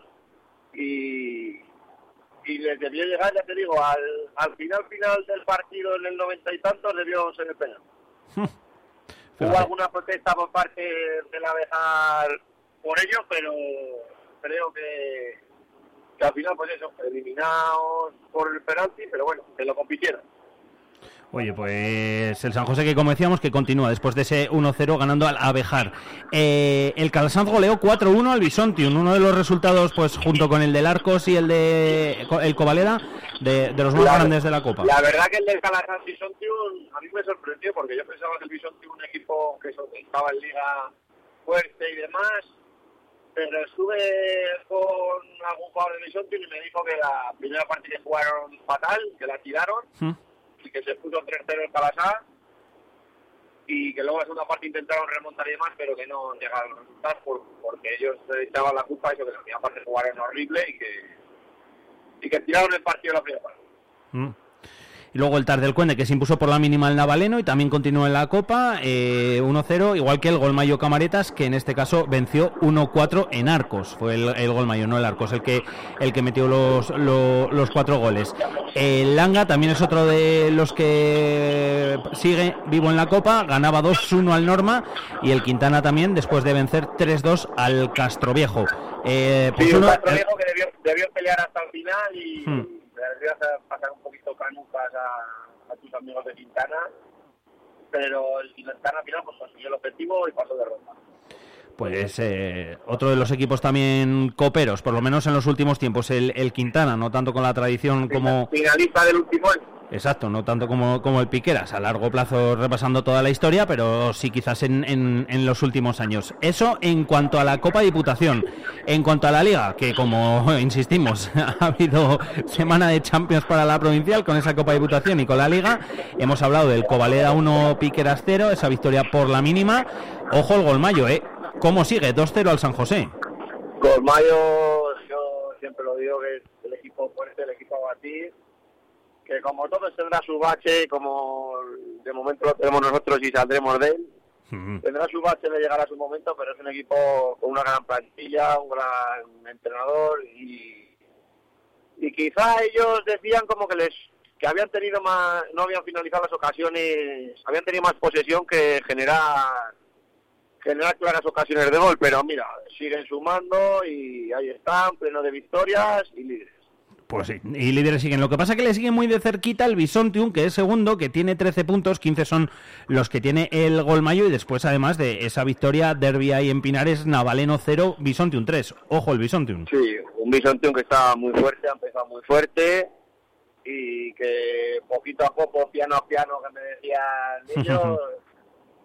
[SPEAKER 11] y, y les debió llegar, ya te digo, al, al final final del partido en el noventa y tantos debió ser el penal. Hubo alguna protesta por parte de la Bejar por ello, pero creo que, que al final, pues eso, eliminados por el penalti, pero bueno, que lo compitieron.
[SPEAKER 8] Oye, pues el San José que como decíamos que continúa después de ese 1-0 ganando al Abejar. Eh, el Calasanz goleó 4-1 al Bisontium, uno de los resultados pues junto con el del Arcos y el de el Covaleda de, de los más
[SPEAKER 11] La-
[SPEAKER 8] grandes de la Copa.
[SPEAKER 11] La verdad que el del Calazán Bisontium a mí me sorprendió porque yo pensaba que el Bisontium un equipo que estaba en liga fuerte y demás, pero estuve con algún jugador del Bisontium y me dijo que la primera parte que jugaron fatal, que la tiraron
[SPEAKER 8] Mm.
[SPEAKER 11] Que se puso 3-0 el Calasá y que luego en segunda parte intentaron remontar y demás, pero que no llegaron a resultar por, porque ellos echaban la culpa de eso, que la primera parte jugaron horrible y que, y que tiraron el partido la primera parte.
[SPEAKER 8] Mm. Y luego el Tar del Cuende, que se impuso por la mínima al Navaleno y también continuó en la Copa, eh, 1-0, igual que el Golmayo Camaretas, que en este caso venció 1-4 en Arcos. Fue el, el Golmayo, no el Arcos, el que, el que metió los, lo- los cuatro goles. El Langa también es otro de los que sigue vivo en la Copa, ganaba 2-1 al Norma y el Quintana también, después de vencer 3-2 al Castroviejo. Eh, pues
[SPEAKER 11] Sí, un
[SPEAKER 8] uno-
[SPEAKER 11] Castro Viejo que debió, debió pelear hasta el final y
[SPEAKER 8] Hmm.
[SPEAKER 11] Le debías pasar un poquito canucas a, a tus amigos de Quintana, pero el Quintana al final pues consiguió el objetivo y pasó de ronda.
[SPEAKER 8] Pues eh, otro de los equipos también coperos, por lo menos en los últimos tiempos, el, el Quintana, no tanto con la tradición como...
[SPEAKER 11] Finalista del último año.
[SPEAKER 8] Exacto, no tanto como, como el Piqueras, a largo plazo repasando toda la historia, pero sí quizás en, en- en los últimos años. Eso en cuanto a la Copa Diputación. En cuanto a la Liga, que como insistimos, ha habido semana de Champions para la provincial con esa Copa Diputación y con la Liga, hemos hablado del Covaleda 1, Piqueras 0, esa victoria por la mínima. Ojo el Golmayo, ¿eh? ¿Cómo sigue? 2-0 al San José.
[SPEAKER 11] Colmayo, yo siempre lo digo que es el equipo fuerte, el equipo a batir, que como todos tendrá su bache, como de momento lo tenemos nosotros y saldremos de él, tendrá su bache, le llegará su momento, pero es un equipo con una gran plantilla, un gran entrenador y, y quizá ellos decían como que les que habían tenido más, no habían finalizado las ocasiones, habían tenido más posesión que generar generar claras ocasiones de gol, pero mira, siguen sumando y ahí están, pleno de victorias y líderes.
[SPEAKER 8] Pues sí, y líderes siguen. Lo que pasa es que le sigue muy de cerquita el Bisontium, que es segundo, que tiene 13 puntos, 15 son los que tiene el Golmayo, y después, además de esa victoria, Derby ahí en Pinares, Navaleno 0, Bisontium 3. Ojo el Bisontium.
[SPEAKER 11] Sí, un Bisontium que está muy fuerte, ha empezado muy fuerte y que poquito a poco, piano a piano, que me decían ellos,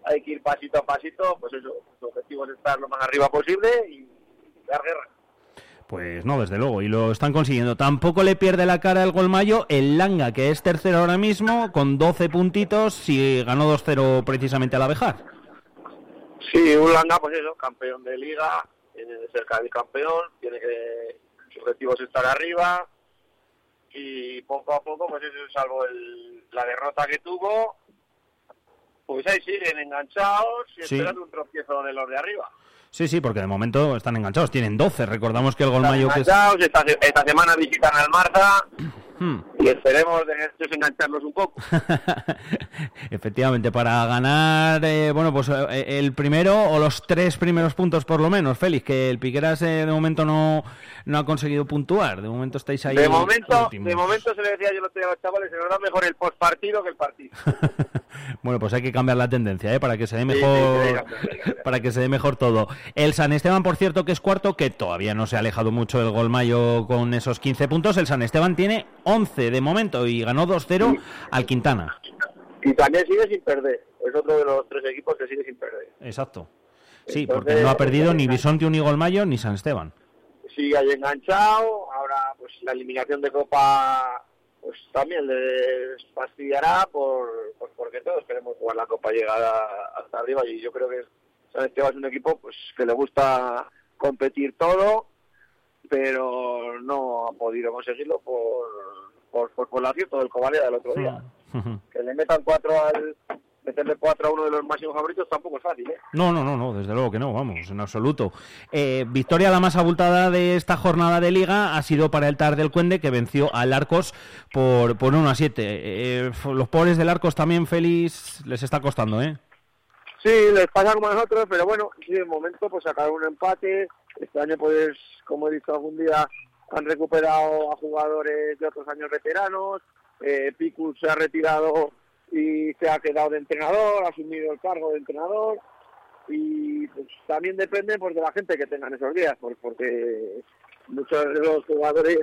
[SPEAKER 11] hay que ir pasito a pasito, pues eso, su objetivo es estar lo más arriba posible y dar guerra.
[SPEAKER 8] Pues no, desde luego, y lo están consiguiendo. Tampoco le pierde la cara el Golmayo, el Langa, que es tercero ahora mismo, con 12 puntitos, y ganó 2-0 precisamente al Abejar.
[SPEAKER 11] Sí, un Langa, pues eso, campeón de liga, tiene de cerca del campeón, tiene que, su objetivo es estar arriba y poco a poco, pues eso, salvo el, la derrota que tuvo, pues ahí siguen enganchados y
[SPEAKER 8] Sí.
[SPEAKER 11] esperando un tropiezo de los de arriba.
[SPEAKER 8] Sí, sí, porque de momento están enganchados, tienen 12. Recordamos que el Golmayo, que es...
[SPEAKER 11] Enganchados, esta, esta semana visitan al Marza
[SPEAKER 8] Hmm.
[SPEAKER 11] y esperemos de estos engancharlos un poco.
[SPEAKER 8] Efectivamente, para ganar, eh, bueno, pues eh, el primero o los tres primeros puntos por lo menos, Félix, que el Piqueras eh, de momento no, no ha conseguido puntuar. De momento estáis ahí.
[SPEAKER 11] De momento,
[SPEAKER 8] últimos.
[SPEAKER 11] de momento se le decía yo lo a los chavales, se nos da mejor el postpartido que el partido.
[SPEAKER 8] Bueno, pues hay que cambiar la tendencia, ¿eh? Para que se dé
[SPEAKER 11] Sí, sí,
[SPEAKER 8] mejor,
[SPEAKER 11] sí,
[SPEAKER 8] para que se dé mejor todo. El San Esteban, por cierto, que es cuarto, que todavía no se ha alejado mucho del Golmayo con esos 15 puntos. El San Esteban tiene 11 de momento y ganó 2-0 al Quintana.
[SPEAKER 11] Y también sigue sin perder. Es otro de los tres equipos que sigue sin perder.
[SPEAKER 8] Exacto. Sí,
[SPEAKER 11] Entonces,
[SPEAKER 8] porque no ha perdido ni
[SPEAKER 11] entonces,
[SPEAKER 8] Bisonte, ni Golmayo, ni San Esteban.
[SPEAKER 11] Sigue ahí enganchado. Ahora, pues la eliminación de Copa, pues también les fastidiará por, pues, porque todos queremos jugar la Copa llegada hasta arriba. Y yo creo que San Esteban es un equipo pues que le gusta competir todo, pero no ha podido conseguirlo por, por, por, por el acierto del Covaleda del otro día. Que le metan cuatro al meterle cuatro a uno de los máximos favoritos tampoco es fácil, ¿eh?
[SPEAKER 8] No, no, no, no, desde luego que no, vamos, en absoluto. Eh, victoria la más abultada de esta jornada de liga ha sido para el Tar del Cuende, que venció al Arcos por, por 1 a 7. Eh, los pobres del Arcos también, Félix, les está costando, ¿eh?
[SPEAKER 11] Sí, les pasa como a nosotros, pero bueno, sí, de momento pues sacaron un empate. Este año, pues, como he dicho algún día, han recuperado a jugadores de otros años veteranos. Eh, Picus se ha retirado y se ha quedado de entrenador, ha asumido el cargo de entrenador. Y pues también depende pues de la gente que tengan esos días, pues, porque muchos de los jugadores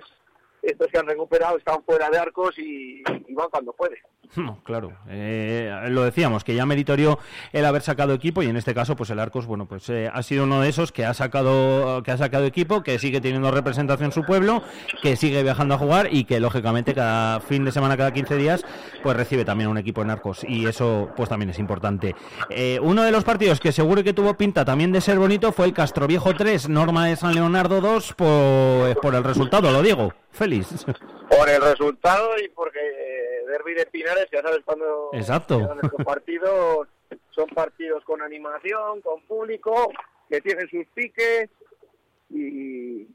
[SPEAKER 11] estos que han recuperado están fuera de arcos y, y van cuando pueden.
[SPEAKER 8] No, claro, eh, lo decíamos, que ya meritorio el haber sacado equipo y en este caso, pues el Arcos, bueno, pues eh, ha sido uno de esos que ha sacado que ha sacado equipo, que sigue teniendo representación en su pueblo, que sigue viajando a jugar y que lógicamente cada fin de semana, cada 15 días, pues recibe también un equipo en Arcos y eso pues también es importante. Eh, uno de los partidos que seguro que tuvo pinta también de ser bonito fue el Castroviejo 3, Norma de San Leonardo 2, por, por el resultado, lo digo, feliz.
[SPEAKER 11] por el resultado y porque derby de Pinares, ya sabes cuando
[SPEAKER 8] Exacto.
[SPEAKER 11] partidos, son partidos con animación, con público, que tienen sus piques y,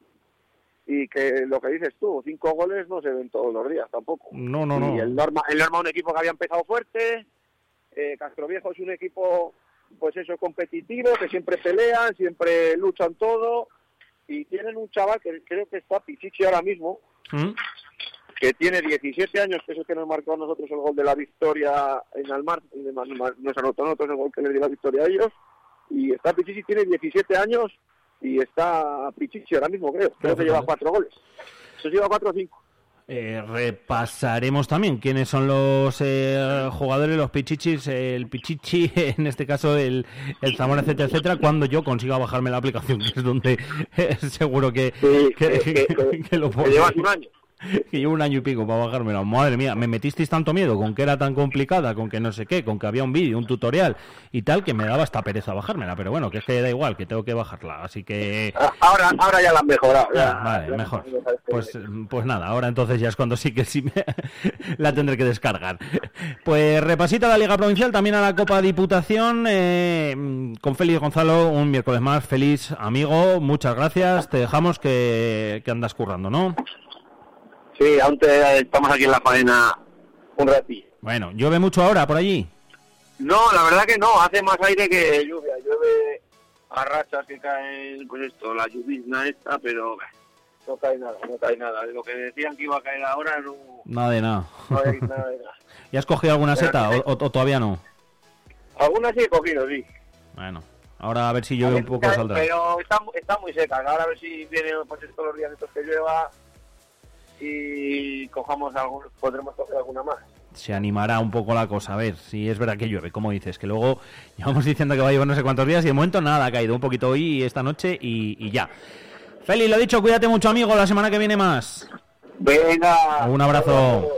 [SPEAKER 11] y que lo que dices tú, cinco goles no se ven todos los días tampoco.
[SPEAKER 8] No, no, no.
[SPEAKER 11] Y el Norma, el Norma un equipo que había empezado fuerte, eh, Castroviejo es un equipo, pues eso, competitivo, que siempre pelean, siempre luchan todo, y tienen un chaval que creo que está Pichichi ahora mismo,
[SPEAKER 8] ¿Mm?
[SPEAKER 11] Que tiene 17 años, que es el que nos marcó a nosotros el gol de la victoria en Almar, nos anotó a nosotros el gol que le dio la victoria a ellos, y está Pichichi, tiene 17 años, y está Pichichi ahora mismo, creo, creo que lleva cuatro goles. Se lleva cuatro o cinco.
[SPEAKER 8] Eh, repasaremos también quiénes son los eh, jugadores, los pichichis, el pichichi, en este caso el, el Zamora, etcétera, etcétera, cuando yo consiga bajarme la aplicación, que es donde eh, seguro que, que, que- que lo puedo.
[SPEAKER 11] que llevas un año.
[SPEAKER 8] Que llevo un año y pico para bajármela. Madre mía, me metisteis tanto miedo con que era tan complicada, con que no sé qué, con que había un vídeo, un tutorial y tal, que me daba hasta pereza bajármela. Pero bueno, que es que da igual, que tengo que bajarla. Así que.
[SPEAKER 11] Ahora, ahora ya la han mejorado.
[SPEAKER 8] Ah,
[SPEAKER 11] ya.
[SPEAKER 8] vale, mejor. Pues, pues nada, ahora entonces ya es cuando sí que sí me- la tendré que descargar. Pues repasita la Liga Provincial, también a la Copa Diputación, eh, con Félix Gonzalo, un miércoles más. Feliz amigo, muchas gracias. Te dejamos que, que andas currando, ¿no?
[SPEAKER 11] Sí, aún te- estamos aquí en la faena un ratillo.
[SPEAKER 8] Bueno, ¿llueve mucho ahora por allí?
[SPEAKER 11] No, la verdad que no, hace más aire que lluvia. Llueve a rachas que caen, pues esto, la lluvizna esta, pero no cae nada, no cae nada. De lo que decían que iba a caer ahora, no,
[SPEAKER 8] Nada de nada.
[SPEAKER 11] no hay nada de nada.
[SPEAKER 8] ¿Ya has cogido alguna seta o, todavía no?
[SPEAKER 11] Algunas sí he cogido, sí.
[SPEAKER 8] Bueno, ahora a ver si llueve un poco saldrá.
[SPEAKER 11] Pero están muy secas. Ahora a ver si viene pues, todos los días estos que llueva y cojamos algún, podremos coger alguna más.
[SPEAKER 8] se animará un poco la cosa. A ver si es verdad que llueve, como dices, que luego llevamos diciendo que va a llover no sé cuántos días y de momento nada, ha caído un poquito hoy y esta noche y, y ya. Feli, lo dicho, cuídate mucho, amigo, la semana que viene más.
[SPEAKER 11] Venga.
[SPEAKER 8] Un abrazo.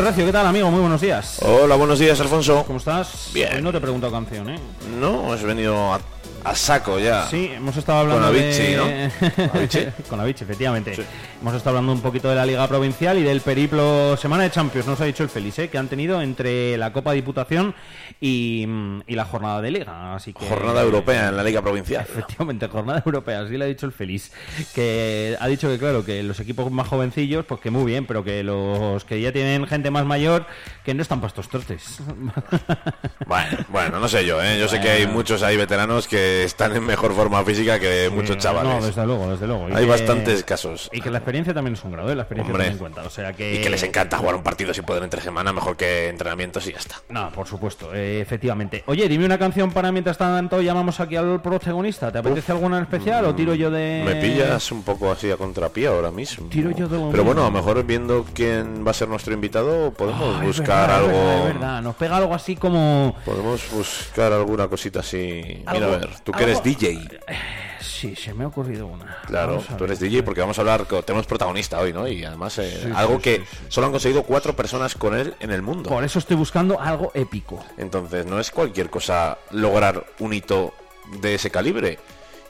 [SPEAKER 8] Recio, ¿qué tal, amigo? Muy buenos días.
[SPEAKER 12] Hola, buenos días, Alfonso.
[SPEAKER 8] ¿Cómo estás?
[SPEAKER 12] Bien.
[SPEAKER 8] Hoy no te he preguntado canción, ¿eh?
[SPEAKER 12] No, has venido a, a saco ya.
[SPEAKER 8] Sí, hemos estado hablando
[SPEAKER 12] Con Avicii,
[SPEAKER 8] de...
[SPEAKER 12] ¿no?
[SPEAKER 8] Con Avicii, efectivamente. Hemos estado hablando un poquito de la Liga Provincial y del periplo Semana de Champions, nos ha dicho el Félix, ¿eh? que han tenido entre la Copa Diputación y, mm, y la jornada de Liga. Así que,
[SPEAKER 12] Jornada europea en la Liga Provincial.
[SPEAKER 8] Efectivamente, jornada europea, así le ha dicho el Félix. Que ha dicho que, claro, que los equipos más jovencillos, pues que muy bien, pero que los que ya tienen gente más mayor, que no están puestos tortes.
[SPEAKER 12] Bueno, bueno, no sé yo, ¿eh? Yo sé que hay muchos ahí veteranos que que están en mejor forma física que muchos chavales.
[SPEAKER 8] No, desde luego, desde luego. Y
[SPEAKER 12] Hay
[SPEAKER 8] que-
[SPEAKER 12] bastantes casos.
[SPEAKER 8] Y que la experiencia también es un grado, ¿eh? La experiencia
[SPEAKER 12] Hombre.
[SPEAKER 8] también cuenta. O sea que...
[SPEAKER 12] Y que les encanta jugar un partido si pueden entre semana, mejor que entrenamientos y ya está.
[SPEAKER 8] No, por supuesto, eh, efectivamente. Oye, dime una canción para mientras tanto llamamos aquí al protagonista. ¿Te apetece alguna en especial o tiro yo de...?
[SPEAKER 12] Me pillas un poco así a contrapié ahora mismo.
[SPEAKER 8] Tiro yo de lo
[SPEAKER 12] Pero bueno, a lo mejor viendo quién va a ser nuestro invitado, podemos buscar
[SPEAKER 8] verdad, es
[SPEAKER 12] algo.
[SPEAKER 8] verdad, es verdad. Nos pega algo así como...
[SPEAKER 12] Podemos buscar alguna cosita así. Mira, a ver, tú que eres DJ.
[SPEAKER 8] Sí, se me ha ocurrido una.
[SPEAKER 12] Claro, tú eres DJ porque vamos a hablar, tenemos protagonista hoy, ¿no? Y además eh,
[SPEAKER 8] Sí,
[SPEAKER 12] algo
[SPEAKER 8] sí,
[SPEAKER 12] que
[SPEAKER 8] sí,
[SPEAKER 12] solo han conseguido cuatro personas con él en el mundo.
[SPEAKER 8] Por eso estoy buscando algo épico.
[SPEAKER 12] Entonces, no es cualquier cosa lograr un hito de ese calibre.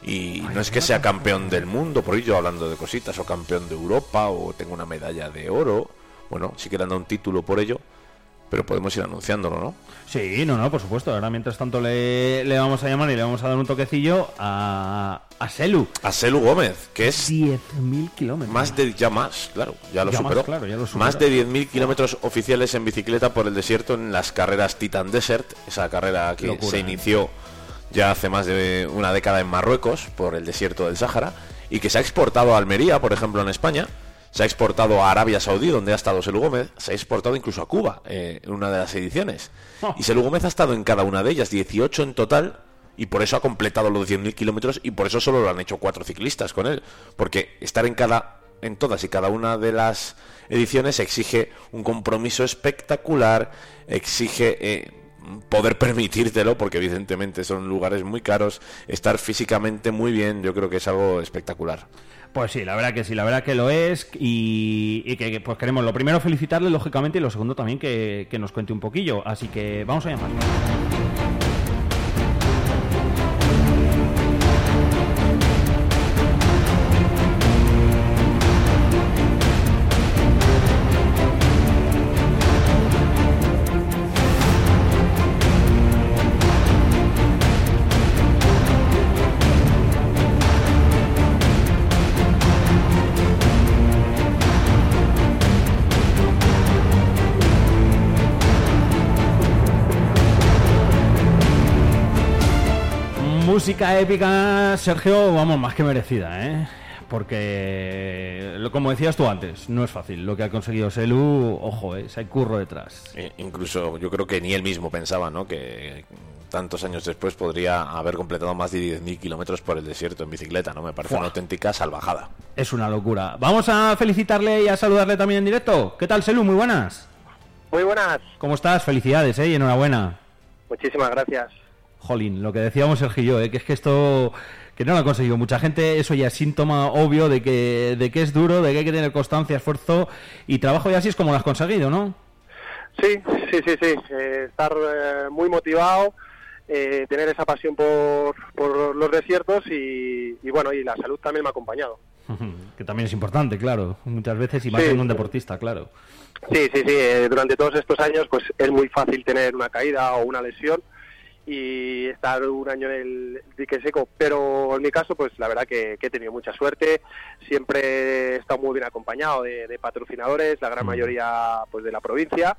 [SPEAKER 12] Y no es que sea campeón del mundo, por ello hablando de cositas, o campeón de Europa, o tengo una medalla de oro. Bueno, sí que le han dado un título por ello, pero podemos ir anunciándolo, ¿no?
[SPEAKER 8] Sí, no, no, por supuesto. Ahora mientras tanto le, le vamos a llamar y le vamos a dar un toquecillo a, a Selu.
[SPEAKER 12] A Selu Gómez, que es
[SPEAKER 8] 10.000 kilómetros.
[SPEAKER 12] más de, ya más, claro, ya lo
[SPEAKER 8] Ya más,
[SPEAKER 12] superó.
[SPEAKER 8] claro, ya lo superó.
[SPEAKER 12] Más de 10.000 kilómetros oficiales en bicicleta por el desierto en las carreras Titan Desert, esa carrera que
[SPEAKER 8] Locura,
[SPEAKER 12] se
[SPEAKER 8] ¿eh?
[SPEAKER 12] inició ya hace más de una década en Marruecos por el desierto del Sáhara y que se ha exportado a Almería, por ejemplo, en España. Se ha exportado a Arabia Saudí, donde ha estado Selu Gómez. Se ha exportado incluso a Cuba eh, en una de las ediciones.
[SPEAKER 8] Oh.
[SPEAKER 12] Y Selu Gómez ha estado en cada una de ellas, 18 en total, y por eso ha completado los 10.000 kilómetros y por eso solo lo han hecho cuatro ciclistas con él. Porque estar en cada en todas y cada una de las ediciones exige un compromiso espectacular, exige eh, poder permitírtelo, porque evidentemente son lugares muy caros, estar físicamente muy bien, yo creo que es algo espectacular.
[SPEAKER 8] Pues sí, la verdad que sí, la verdad que lo es y, que pues queremos lo primero felicitarle lógicamente y lo segundo también que, que nos cuente un poquillo. Así que vamos a llamar. Música épica, Sergio, vamos, más que merecida, ¿eh? Porque, como decías tú antes, no es fácil. Lo que ha conseguido Selu, ojo, ¿eh? hay curro detrás.
[SPEAKER 12] Eh, incluso yo creo que ni él mismo pensaba ¿no? que tantos años después podría haber completado más de 10.000 kilómetros por el desierto en bicicleta. no Me parece una auténtica salvajada.
[SPEAKER 8] Es una locura. Vamos a felicitarle y a saludarle también en directo. ¿Qué tal, Selu? Muy buenas.
[SPEAKER 13] Muy buenas.
[SPEAKER 8] ¿Cómo estás? Felicidades, ¿eh? Y enhorabuena.
[SPEAKER 13] Muchísimas gracias.
[SPEAKER 8] Jolín, lo que decíamos Sergio y yo, ¿eh? que es que esto que no lo ha conseguido mucha gente, eso ya es síntoma obvio de que, de que es duro, de que hay que tener constancia, esfuerzo y trabajo y así es como lo has conseguido, ¿no?
[SPEAKER 13] Sí, sí, sí, sí. Eh, estar eh, muy motivado, eh, tener esa pasión por, por los desiertos y, y bueno, y la salud también me ha acompañado.
[SPEAKER 8] que también es importante, claro, muchas veces y más
[SPEAKER 13] Sí.
[SPEAKER 8] en un deportista, claro.
[SPEAKER 13] Sí, sí, sí. durante todos estos años, pues es muy fácil tener una caída o una lesión y estar un año en el dique seco. Pero en mi caso, pues la verdad que, que he tenido mucha suerte. Siempre he estado muy bien acompañado de, de patrocinadores, la gran mayoría pues de la provincia.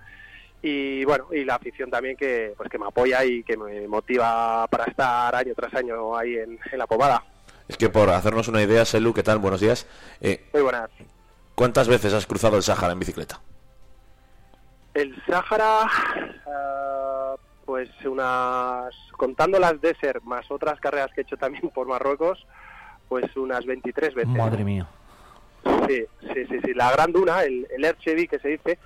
[SPEAKER 13] Y bueno, y la afición también que pues que me apoya y que me motiva para estar año tras año ahí en, en la pomada.
[SPEAKER 12] Es que por hacernos una idea, Selu, ¿qué tal? Buenos días. Eh,
[SPEAKER 13] Muy buenas.
[SPEAKER 12] ¿Cuántas veces has cruzado el Sáhara en bicicleta?
[SPEAKER 13] El Sáhara, ah, pues unas, contando las Desert más otras carreras que he hecho también por Marruecos, pues unas 23 veces.
[SPEAKER 8] Madre mía.
[SPEAKER 13] Sí, sí, sí, sí. La Gran Duna, el, el Erchevi que se dice,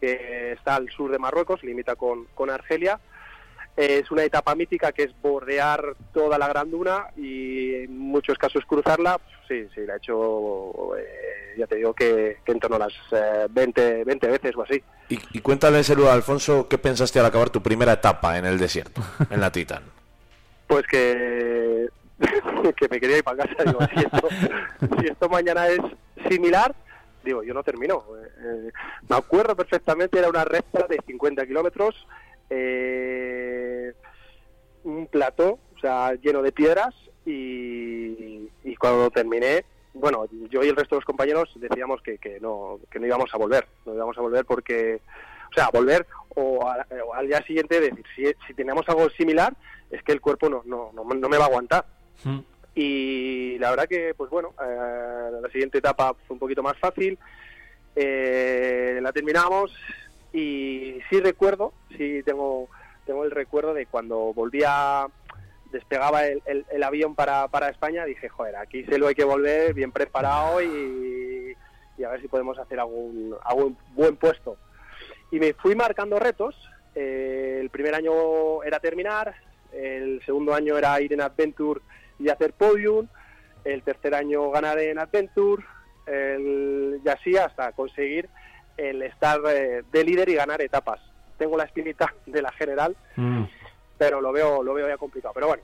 [SPEAKER 13] que está al sur de Marruecos, limita con, con Argelia, es una etapa mítica que es bordear toda la Gran Duna y en muchos casos cruzarla. Sí, sí, la he hecho, eh, ya te digo que, que en torno a las eh, 20, 20 veces o así.
[SPEAKER 12] Y, y cuéntale, Selu, a Alfonso, ¿qué pensaste al acabar tu primera etapa en el desierto, en la Titan?
[SPEAKER 13] Pues que, que me quería ir para casa. Digo, si esto, si esto mañana es similar, digo, yo no termino. Eh, eh, me acuerdo perfectamente, era una recta de 50 kilómetros, eh, un plató, o sea, lleno de piedras, y, y cuando terminé, bueno, yo y el resto de los compañeros decíamos que, que no, que no íbamos a volver, no íbamos a volver porque o sea, volver o, a- o al día siguiente decir, si, si tenemos algo similar, es que el cuerpo no, no, no, no me va a aguantar. Y la verdad que, pues bueno, eh, la siguiente etapa fue un poquito más fácil, eh, la terminamos y sí recuerdo, sí tengo, tengo el recuerdo de cuando volvía, despegaba el, el- avión para, para España, dije, joder, aquí se lo hay que volver bien preparado y, y a ver si podemos hacer algún, algún buen puesto. Y me fui marcando retos, eh, el primer año era terminar, el segundo año era ir en Adventure y hacer podium, el tercer año ganar en Adventure, el, y así hasta conseguir el estar eh, de líder y ganar etapas. Tengo la espinita de la general, pero lo veo lo veo ya complicado. Pero bueno,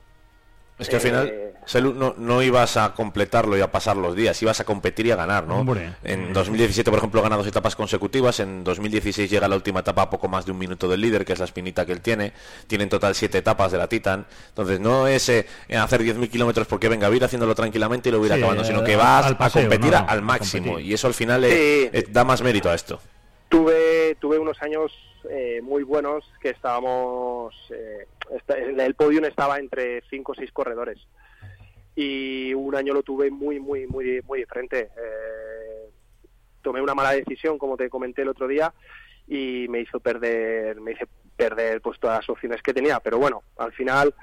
[SPEAKER 12] Es que al
[SPEAKER 13] Eh,
[SPEAKER 12] final, Selu, no, no ibas a completarlo y a pasar los días, ibas a competir y a ganar, ¿no?
[SPEAKER 8] Hombre.
[SPEAKER 12] En 2017, por ejemplo, gana dos etapas consecutivas, en 2016 llega la última etapa a poco más de un minuto del líder, que es la espinita que él tiene, tiene en total siete etapas de la Titan, entonces no es eh, hacer 10.000 kilómetros porque venga, a ir haciéndolo tranquilamente y lo voy a ir
[SPEAKER 8] Sí,
[SPEAKER 12] acabando, sino que vas
[SPEAKER 8] al paseo,
[SPEAKER 12] a competir
[SPEAKER 8] no,
[SPEAKER 12] al máximo,
[SPEAKER 8] competir.
[SPEAKER 12] y eso al final eh,
[SPEAKER 13] Sí.
[SPEAKER 12] eh, da más mérito a esto.
[SPEAKER 13] tuve tuve unos años eh, muy buenos que estábamos eh, el podium estaba entre cinco o seis corredores y un año lo tuve muy muy muy muy de frente Eh, tomé una mala decisión como te comenté el otro día y me hizo perder me hice perder pues todas las opciones que tenía pero bueno al final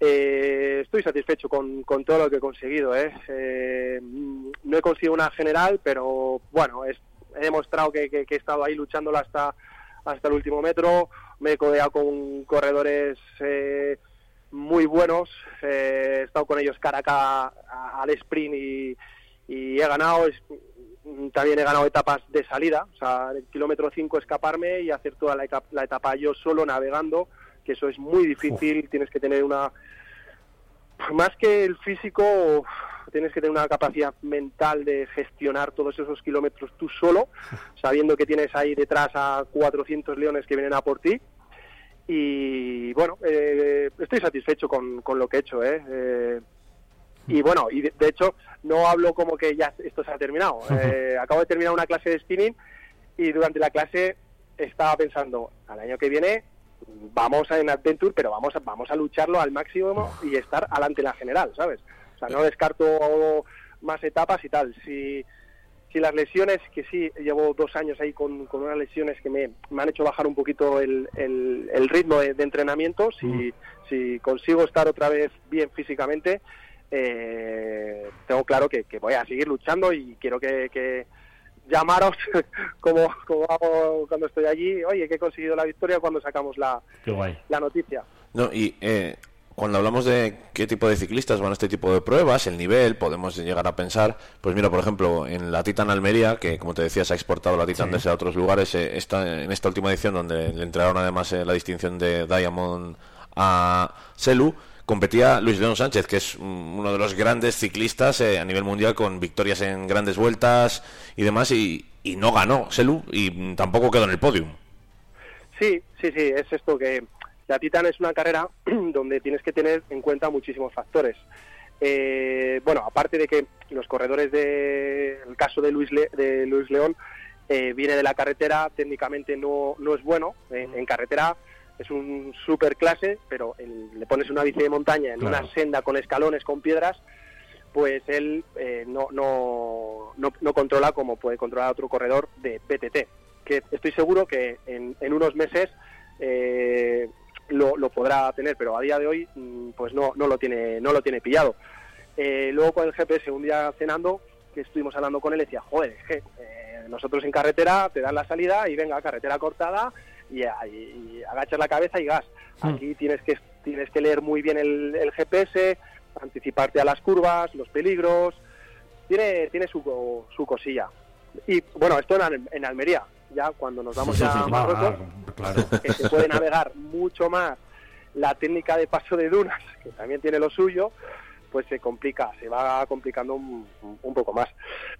[SPEAKER 13] eh, estoy satisfecho con, con todo lo que he conseguido. ¿eh? Eh, no he conseguido una general, pero bueno, es- he demostrado que, que- que he estado ahí luchándola hasta, hasta el último metro. Me he codeado con corredores eh, muy buenos. eh, he estado con ellos cara a cara al sprint y, y he ganado. Es- también he ganado etapas de salida, o sea, en el kilómetro 5 escaparme y hacer toda la, eca- la etapa yo solo navegando, que eso es muy difícil, tienes que tener una, más que el físico, tienes que tener una capacidad mental de gestionar todos esos kilómetros tú solo, sabiendo que tienes ahí detrás a 400 leones que vienen a por ti. Y bueno, eh, estoy satisfecho con, con lo que he hecho. ¿eh? Eh, y bueno, y de, de hecho no hablo como que ya esto se ha terminado. Eh, acabo de terminar una clase de spinning y durante la clase estaba pensando, al año que viene vamos a en Adventure, pero vamos a, vamos a lucharlo al máximo y estar adelante en la general, ¿sabes? Sea, no descarto más etapas y tal. Si, si las lesiones, que sí, llevo dos años ahí con, con unas lesiones que me, me han hecho bajar un poquito el, el, el ritmo de, de entrenamiento, si, si consigo estar otra vez bien físicamente, eh, tengo claro que, que voy a seguir luchando y quiero que, que llamaros como, como hago cuando estoy allí, oye, que he conseguido la victoria cuando sacamos la, la noticia.
[SPEAKER 12] No, y eh, cuando hablamos de qué tipo de ciclistas van a este tipo de pruebas, el nivel, podemos llegar a pensar, pues mira, por ejemplo, en la Titan Almería, que como te decía, se ha exportado la Titan
[SPEAKER 8] Sí.
[SPEAKER 12] desde otros lugares, eh, está en esta última edición donde le entregaron además eh, la distinción de Diamond a Selu, competía Luis León Sánchez, que es mm, uno de los grandes ciclistas eh, a nivel mundial con victorias en grandes vueltas y demás, y, y no ganó Selu y tampoco quedó en el podium.
[SPEAKER 13] Sí, sí, sí, es esto que la Titan es una carrera donde tienes que tener en cuenta muchísimos factores. Eh, bueno, aparte de que los corredores de el caso de Luis Le- de Luis León eh, viene de la carretera, técnicamente no, no es bueno. En, en carretera es un super clase, pero en- le pones una bici de montaña en
[SPEAKER 14] Claro.
[SPEAKER 13] una senda con escalones, con piedras, pues él eh, no, no, no, no controla como puede controlar otro corredor de PTT. Que estoy seguro que en, en unos meses eh, lo, lo podrá tener, pero a día de hoy mm, pues no, no lo tiene no lo tiene pillado. Eh, luego con el GPS un día cenando que estuvimos hablando con él decía, joder, es que eh, nosotros en carretera te dan la salida y venga, carretera cortada y, y- y agachas la cabeza y gas. Aquí tienes que tienes que leer muy bien el, el GPS, anticiparte a las curvas, los peligros, tiene tiene su, su cosilla. Y bueno, esto en, en Almería, ya cuando nos vamos ya a Marruecos, que se puede navegar mucho más la técnica de paso de dunas, que también tiene lo suyo, pues se complica, se va complicando un, un poco más.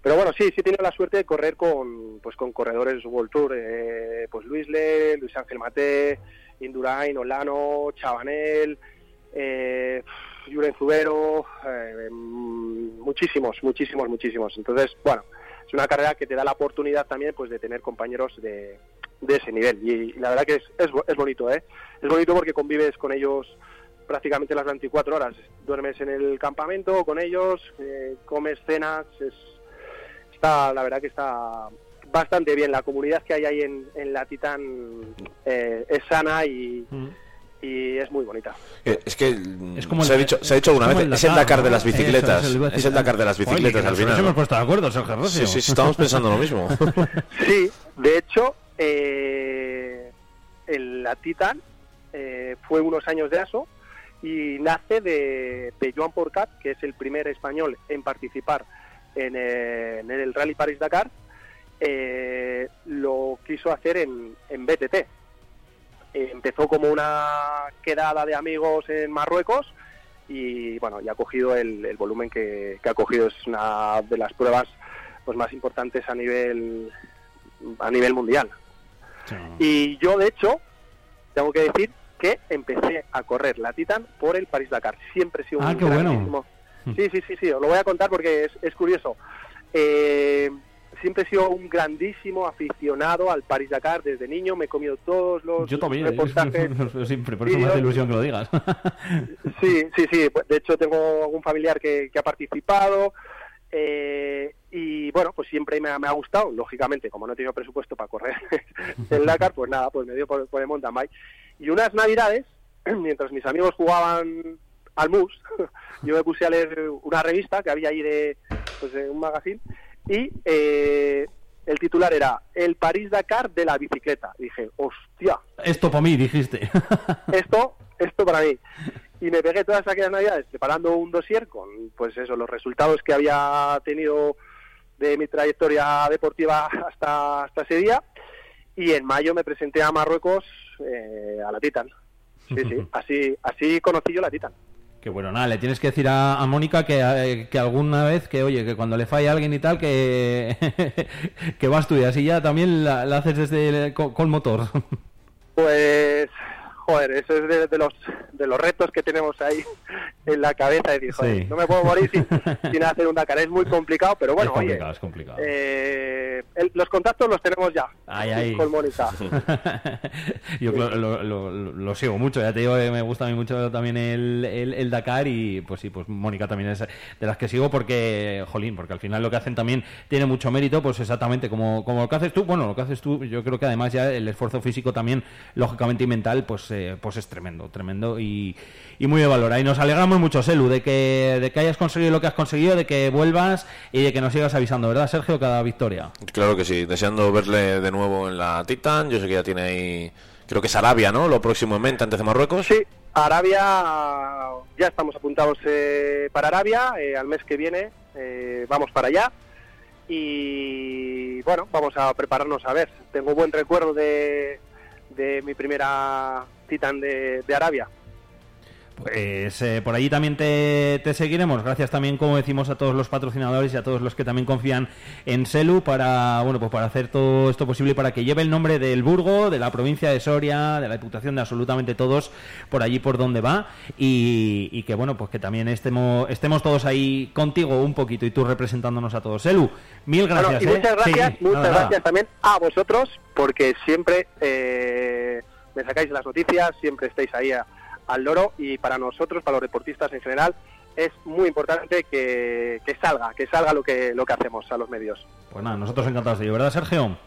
[SPEAKER 13] Pero bueno, sí, sí he tenido la suerte de correr con, pues con corredores World Tour, eh, pues Luis Le, Luis Ángel Mate, Indurain, Olano, Chabanel, eh, Zubero, eh, mm, muchísimos, muchísimos, muchísimos. Entonces, bueno, es una carrera que te da la oportunidad también pues de tener compañeros de, de ese nivel. Y, la verdad que es, es, bo- es bonito, ¿eh? Es bonito porque convives con ellos prácticamente las 24 horas. Duermes en el campamento con ellos, eh, comes cenas, es, está, la verdad que está bastante bien. La comunidad que hay ahí en, en la Titan eh, es sana y, y es muy bonita.
[SPEAKER 12] Es que
[SPEAKER 8] como
[SPEAKER 12] se, ha dicho, se ha dicho alguna vez,
[SPEAKER 8] el
[SPEAKER 12] es el
[SPEAKER 8] Dakar,
[SPEAKER 12] de las bicicletas.
[SPEAKER 8] Eso, eso,
[SPEAKER 12] es el Dakar de las bicicletas al final.
[SPEAKER 8] nos
[SPEAKER 12] ¿no?
[SPEAKER 8] hemos puesto de acuerdo, Sergio Rocio.
[SPEAKER 12] Sí, sí, sí, estamos pensando lo mismo.
[SPEAKER 13] Sí, de hecho, eh, el- la Titan eh, fue unos años de ASO y nace de, de Joan Porcat, que es el primer español en participar en, eh, en el Rally París-Dakar. Eh, lo quiso hacer en, en BTT. Eh, empezó como una quedada de amigos en Marruecos y bueno, ya ha cogido el, el volumen que, que ha cogido. Es una de las pruebas pues, más importantes a nivel a nivel mundial. Y yo, de hecho, tengo que decir que empecé a correr la Titan por el París Dakar. Siempre he sido
[SPEAKER 8] Ah,
[SPEAKER 13] un
[SPEAKER 8] qué bueno.
[SPEAKER 13] Sí, sí, sí, sí, os lo voy a contar porque es, es curioso. Eh, siempre he sido un grandísimo aficionado al París Dakar desde niño. Me he comido todos los
[SPEAKER 8] Yo también,
[SPEAKER 13] reportajes.
[SPEAKER 8] siempre, por eso me hace ilusión que lo digas.
[SPEAKER 13] Sí, sí, sí. Pues, De hecho, tengo algún familiar que, que ha participado. eh, y bueno, pues siempre me ha, me ha gustado. Lógicamente, como no he tenido presupuesto para correr el Dakar, pues nada, pues me dio por, por el mountain bike. Y unas navidades, mientras mis amigos jugaban al MUS, yo me puse a leer una revista que había ahí de, pues, de un magazine y eh, el titular era El París-Dakar de la bicicleta. dije, hostia,
[SPEAKER 8] Esto para mí, dijiste.
[SPEAKER 13] esto, esto para mí. Y me pegué todas aquellas navidades preparando un dossier con, pues eso, los resultados que había tenido de mi trayectoria deportiva hasta, hasta ese día. Y en mayo me presenté a Marruecos eh, a la Titan. Sí, sí, así, así conocí yo la Titan.
[SPEAKER 8] Que bueno, nada, le tienes que decir a, Mónica que, eh, que alguna vez, que oye, que cuando le falla alguien y tal, que, que vas tú y así ya también la, haces desde el- con, con motor.
[SPEAKER 13] Pues, joder, eso es de, de los, de los retos que tenemos ahí en la cabeza. De decir, joder,
[SPEAKER 8] Sí.
[SPEAKER 13] no me puedo morir sin, sin hacer un Dakar. Es muy complicado, pero bueno,
[SPEAKER 8] es complicado,
[SPEAKER 13] oye,
[SPEAKER 8] es complicado.
[SPEAKER 13] eh, el- los contactos los tenemos ya
[SPEAKER 8] Ay, ay.
[SPEAKER 13] con Mónica.
[SPEAKER 8] Yo lo, lo- lo- lo sigo mucho, ya te digo que me gusta a mí mucho también el, el- el Dakar y pues sí, pues Mónica también es de las que sigo porque, jolín, porque al final lo que hacen también tiene mucho mérito, pues exactamente como, como lo que haces tú, bueno, lo que haces tú, yo creo que además ya el esfuerzo físico también, lógicamente y mental, pues, eh, pues es tremendo, tremendo y, y muy de valor. Y nos alegramos mucho, Selu, de que, de que hayas conseguido lo que has conseguido, de que vuelvas y de que nos sigas avisando, ¿verdad, Sergio? Cada victoria.
[SPEAKER 12] Claro que sí, deseando verle de nuevo en la Titan. Yo sé que ya tiene ahí, creo que es Arabia, ¿no? Lo próximo en mente antes de Marruecos.
[SPEAKER 13] Sí, Arabia, ya estamos apuntados eh, para Arabia, eh, al mes que viene eh, vamos para allá y bueno, vamos a prepararnos a ver. Tengo buen recuerdo de, de mi primera Titan de, de Arabia.
[SPEAKER 8] Pues eh, por allí también te, te seguiremos. Gracias también, como decimos, a todos los patrocinadores y a todos los que también confían en Selu para bueno pues para hacer todo esto posible para que lleve el nombre del Burgo, de la provincia de Soria, de la Diputación de absolutamente todos por allí por donde va y, y que bueno pues que también estemos estemos todos ahí contigo un poquito y tú representándonos a todos. Selu, mil
[SPEAKER 13] Bueno,
[SPEAKER 8] gracias.
[SPEAKER 13] y
[SPEAKER 8] ¿eh?
[SPEAKER 13] muchas gracias,
[SPEAKER 8] Sí,
[SPEAKER 13] muchas
[SPEAKER 8] nada, nada.
[SPEAKER 13] gracias también a vosotros porque siempre eh, me sacáis las noticias, siempre estáis ahí a- al loro y para nosotros, para los deportistas en general, es muy importante que, que salga, que salga lo que, lo que hacemos a los medios.
[SPEAKER 8] Pues nada, nosotros encantados de ello, ¿verdad, Sergio?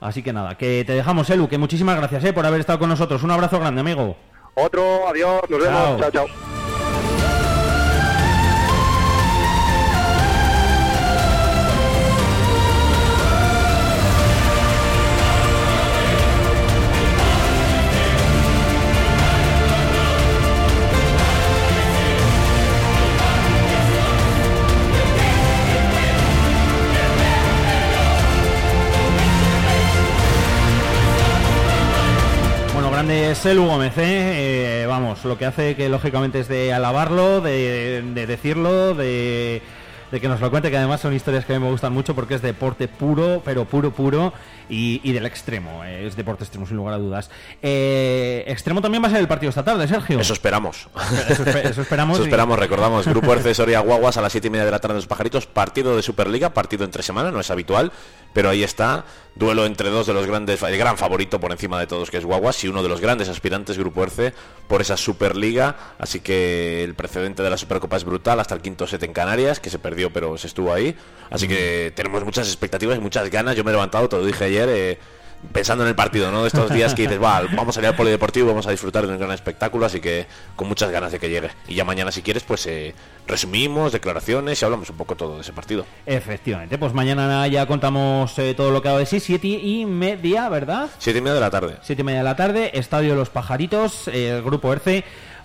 [SPEAKER 8] Así que nada, que te dejamos, Elu, que muchísimas gracias eh, por haber estado con nosotros. Un abrazo grande, amigo.
[SPEAKER 13] Otro, adiós, nos vemos, chao, chao.
[SPEAKER 8] Elu Gómez, ¿eh? Eh, vamos, lo que hace que lógicamente es de alabarlo, de decirlo, de, de que nos lo cuente, que además son historias que a mí me gustan mucho porque es deporte puro, pero puro, puro y, y del extremo. eh, Es deporte extremo, sin lugar a dudas. Eh, extremo también va a ser el partido esta tarde, Sergio.
[SPEAKER 12] Eso esperamos.
[SPEAKER 8] Eso, espe- eso esperamos.
[SPEAKER 12] Eso
[SPEAKER 8] y-
[SPEAKER 12] esperamos, recordamos. Grupo RC Soria Guaguas a las 7 y media de la tarde en los pajaritos. Partido de Superliga, partido entre semana, no es habitual. Pero ahí está. Duelo entre dos de los grandes, el gran favorito por encima de todos que es Guaguas y uno de los grandes aspirantes, Grupo RC, por esa Superliga. Así que el precedente de la Supercopa es brutal, hasta el quinto set en Canarias, que se perdió pero se estuvo ahí. Así que tenemos muchas expectativas y muchas ganas. Yo me he levantado, te lo dije ayer. eh, pensando en el partido, ¿no? De estos días que dices, va, vamos a ir al polideportivo, vamos a disfrutar de un gran espectáculo, así que con muchas ganas de que llegue. Y ya mañana, si quieres, pues eh, resumimos, declaraciones y hablamos un poco todo de ese partido.
[SPEAKER 8] Efectivamente, pues mañana ya contamos eh, todo lo que ha dado de sí, siete y media, ¿verdad?
[SPEAKER 12] Siete y media de la tarde.
[SPEAKER 8] Siete y media de la tarde, Estadio Los Pajaritos, el Grupo ERCE,